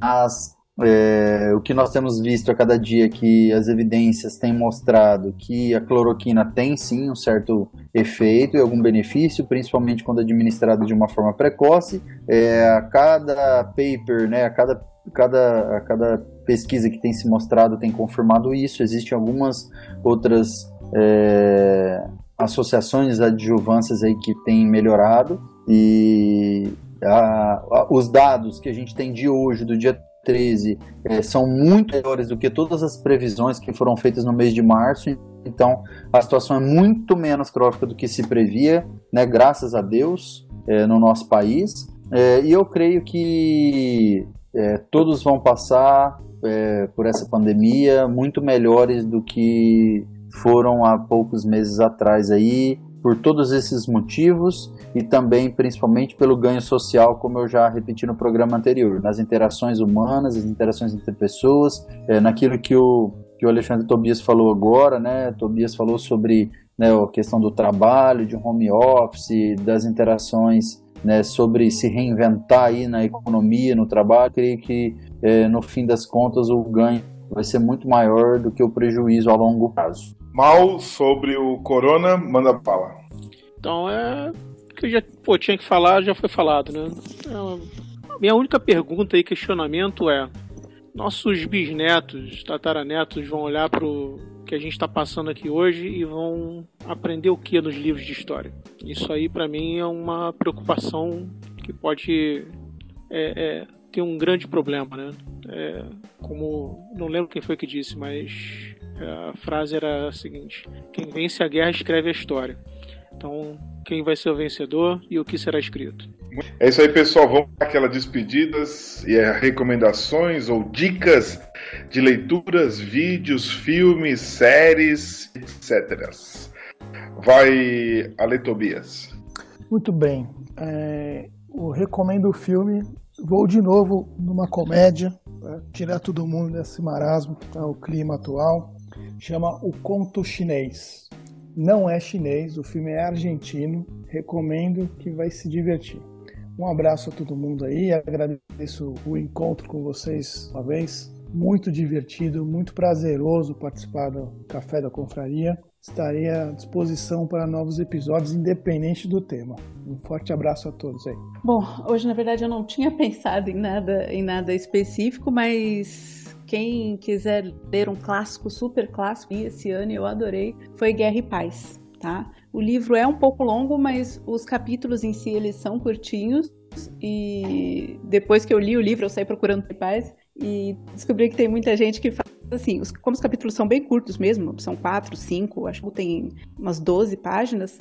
Mas é, o que nós temos visto a cada dia que as evidências têm mostrado que a cloroquina tem sim um certo efeito e algum benefício, principalmente quando administrada de uma forma precoce. É, a cada paper, né, a cada, cada, a cada pesquisa que tem se mostrado tem confirmado isso. Existem algumas outras é, associações adjuvâncias aí que têm melhorado e a, a, os dados que a gente tem de hoje, do dia 13 é, são muito melhores do que todas as previsões que foram feitas no mês de março. Então, a situação é muito menos crófica do que se previa, né, graças a Deus, é, no nosso país. É, e eu creio que é, todos vão passar é, por essa pandemia muito melhores do que foram há poucos meses atrás aí por todos esses motivos e também principalmente pelo ganho social, como eu já repeti no programa anterior, nas interações humanas, as interações entre pessoas, é, naquilo que o, que o Alexandre Tobias falou agora, né? Tobias falou sobre né, a questão do trabalho, de home office, das interações, né, sobre se reinventar aí na economia, no trabalho. creio que é, no fim das contas o ganho vai ser muito maior do que o prejuízo a longo prazo. Mal sobre o corona, manda bala. Então é que eu já pô, tinha que falar, já foi falado, né? É, minha única pergunta e questionamento é: nossos bisnetos, tataranetos vão olhar para o que a gente está passando aqui hoje e vão aprender o que nos livros de história? Isso aí para mim é uma preocupação que pode é, é, ter um grande problema, né? É, como não lembro quem foi que disse, mas a frase era a seguinte: quem vence a guerra escreve a história. Então, quem vai ser o vencedor e o que será escrito? É isso aí, pessoal. Vamos para aquelas despedidas e é, recomendações ou dicas de leituras, vídeos, filmes, séries, etc. Vai, Ale Tobias. Muito bem. É, eu recomendo o filme. Vou de novo numa comédia, para tirar todo mundo desse marasmo, tá, o clima atual chama O Conto Chinês. Não é chinês, o filme é argentino. Recomendo que vai se divertir. Um abraço a todo mundo aí, agradeço o encontro com vocês uma vez. Muito divertido, muito prazeroso participar do Café da Confraria. Estarei à disposição para novos episódios, independente do tema. Um forte abraço a todos aí. Bom, hoje na verdade eu não tinha <laughs> pensado em nada, em nada específico, mas quem quiser ler um clássico, super clássico, e esse ano eu adorei, foi Guerra e Paz, tá? O livro é um pouco longo, mas os capítulos em si eles são curtinhos. E depois que eu li o livro, eu saí procurando paz e descobri que tem muita gente que faz assim, os, como os capítulos são bem curtos mesmo, são quatro, cinco, acho que tem umas 12 páginas,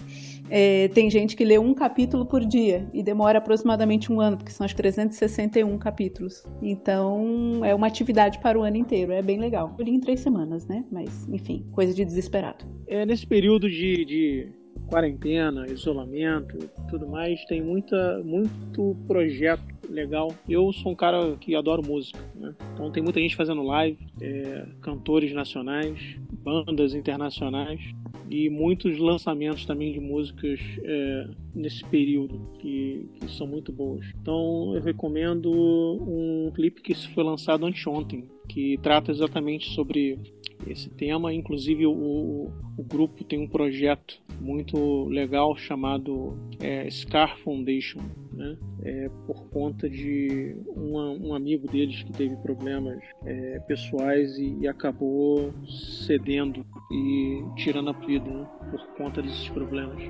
é, tem gente que lê um capítulo por dia e demora aproximadamente um ano, porque são acho 361 capítulos. Então é uma atividade para o ano inteiro, é bem legal. Eu li em três semanas, né? Mas, enfim, coisa de desesperado. É, nesse período de, de quarentena, isolamento, tudo mais, tem muita, muito projeto legal. Eu sou um cara que adoro música, né? então tem muita gente fazendo live, é, cantores nacionais, bandas internacionais e muitos lançamentos também de músicas é, nesse período que, que, são muito boas. Então eu recomendo um clipe que foi lançado anteontem, que trata exatamente sobre esse tema. Inclusive, o, o grupo tem um projeto muito legal chamado é, Scar Foundation, né? É, por conta de uma, um amigo deles que teve problemas é, pessoais e, e, acabou cedendo e tirando a vida né? por conta desses problemas.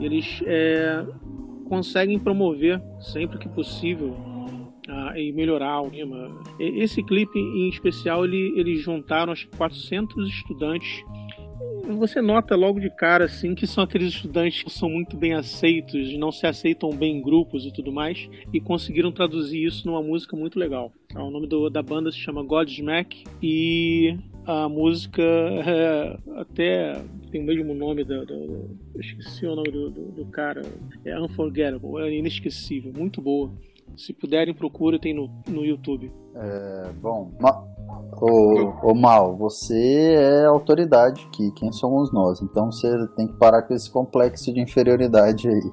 Eles é, conseguem promover sempre que possível e melhorar o clima. Esse clipe em especial, ele, eles juntaram acho que 400 estudantes. Você nota logo de cara assim que são aqueles estudantes que são muito bem aceitos, não se aceitam bem em grupos e tudo mais, e conseguiram traduzir isso numa música muito legal. O nome do, da banda se chama Godsmack e a música é, até tem o mesmo nome esqueci o nome do, do, do, cara é Unforgettable é inesquecível muito boa se puderem, procura, tem no, no YouTube. É, bom, ma, o Mal, você é autoridade aqui, quem somos nós? Então você tem que parar com esse complexo de inferioridade aí.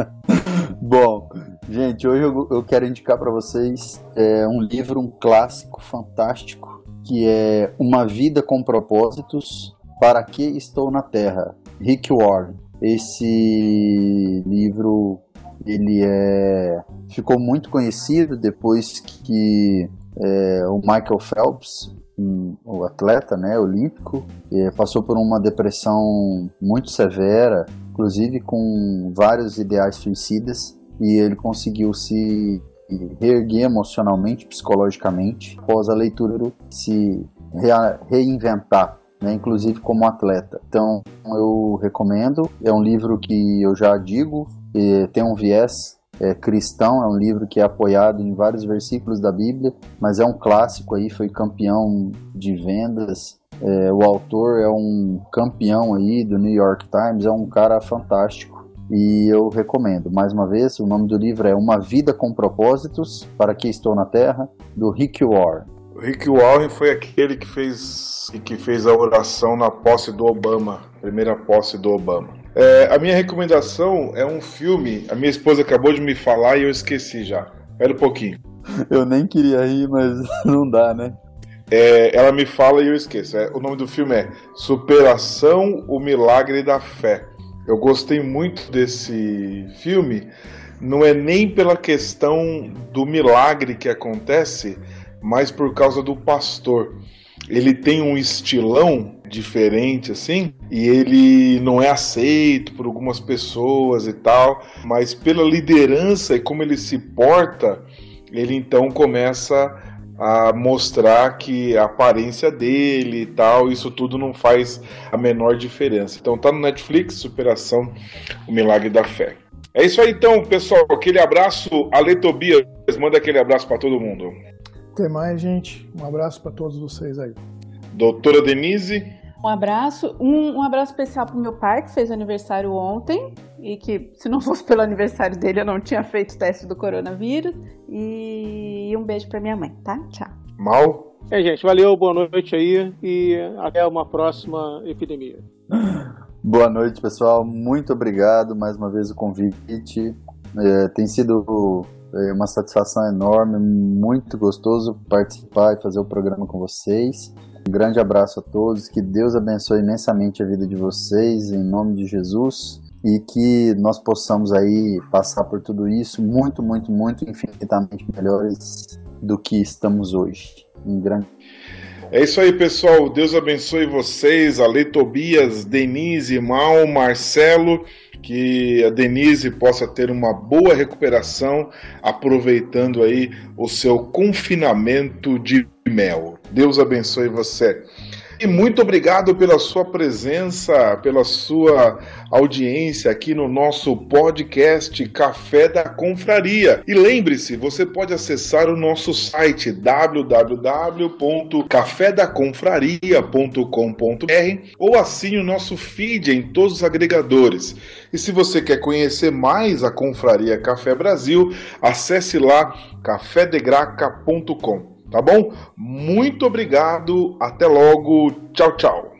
<laughs> bom, gente, hoje eu, eu quero indicar para vocês é, um livro, um clássico fantástico, que é Uma Vida com Propósitos, Para Que Estou na Terra, Rick Warren. Esse livro ele é, ficou muito conhecido depois que é, o Michael Phelps, um, o atleta né, olímpico, é, passou por uma depressão muito severa, inclusive com vários ideais suicidas, e ele conseguiu se reerguer emocionalmente, psicologicamente, após a leitura se reinventar né, inclusive como atleta. Então eu recomendo. É um livro que eu já digo, tem um viés é, cristão, é um livro que é apoiado em vários versículos da Bíblia, mas é um clássico aí, foi campeão de vendas. É, o autor é um campeão aí do New York Times, é um cara fantástico e eu recomendo. Mais uma vez, o nome do livro é Uma Vida com Propósitos, Para Que Estou na Terra, do Rick Warren. O Rick Warren foi aquele que fez, que fez a oração na posse do Obama, primeira posse do Obama. É, a minha recomendação é um filme. A minha esposa acabou de me falar e eu esqueci já. Espera um pouquinho. Eu nem queria rir, mas <laughs> não dá, né? É, ela me fala e eu esqueço. É, o nome do filme é Superação: O Milagre da Fé. Eu gostei muito desse filme. Não é nem pela questão do milagre que acontece, mas por causa do pastor. Ele tem um estilão diferente assim, e ele não é aceito por algumas pessoas e tal, mas pela liderança e como ele se porta, ele então começa a mostrar que a aparência dele e tal, isso tudo não faz a menor diferença. Então tá no Netflix, Superação, o Milagre da Fé. É isso aí então, pessoal. Aquele abraço, Ale Tobias, manda aquele abraço para todo mundo. Até mais, gente. Um abraço para todos vocês aí. Doutora Denise. Um abraço. Um, um abraço especial pro meu pai, que fez aniversário ontem. E que, se não fosse pelo aniversário dele, eu não tinha feito o teste do coronavírus. E um beijo pra minha mãe, tá? Tchau. Mal. É, gente, valeu, boa noite aí e até uma próxima epidemia. Boa noite, pessoal. Muito obrigado mais uma vez o convite. É, tem sido é uma satisfação enorme, muito gostoso participar e fazer o programa com vocês. Um grande abraço a todos, que Deus abençoe imensamente a vida de vocês, em nome de Jesus, e que nós possamos aí passar por tudo isso muito, muito, muito infinitamente melhores do que estamos hoje. Um grande é isso aí, pessoal. Deus abençoe vocês, Ale Tobias, Denise, Mal, Marcelo. Que a Denise possa ter uma boa recuperação, aproveitando aí o seu confinamento de mel. Deus abençoe você. E muito obrigado pela sua presença, pela sua audiência aqui no nosso podcast Café da Confraria. E lembre-se, você pode acessar o nosso site www.cafedaconfraria.com.br ou assine o nosso feed em todos os agregadores. E se você quer conhecer mais a Confraria Café Brasil, acesse lá cafedegraca.com tá bom? Muito obrigado, até logo, tchau, tchau.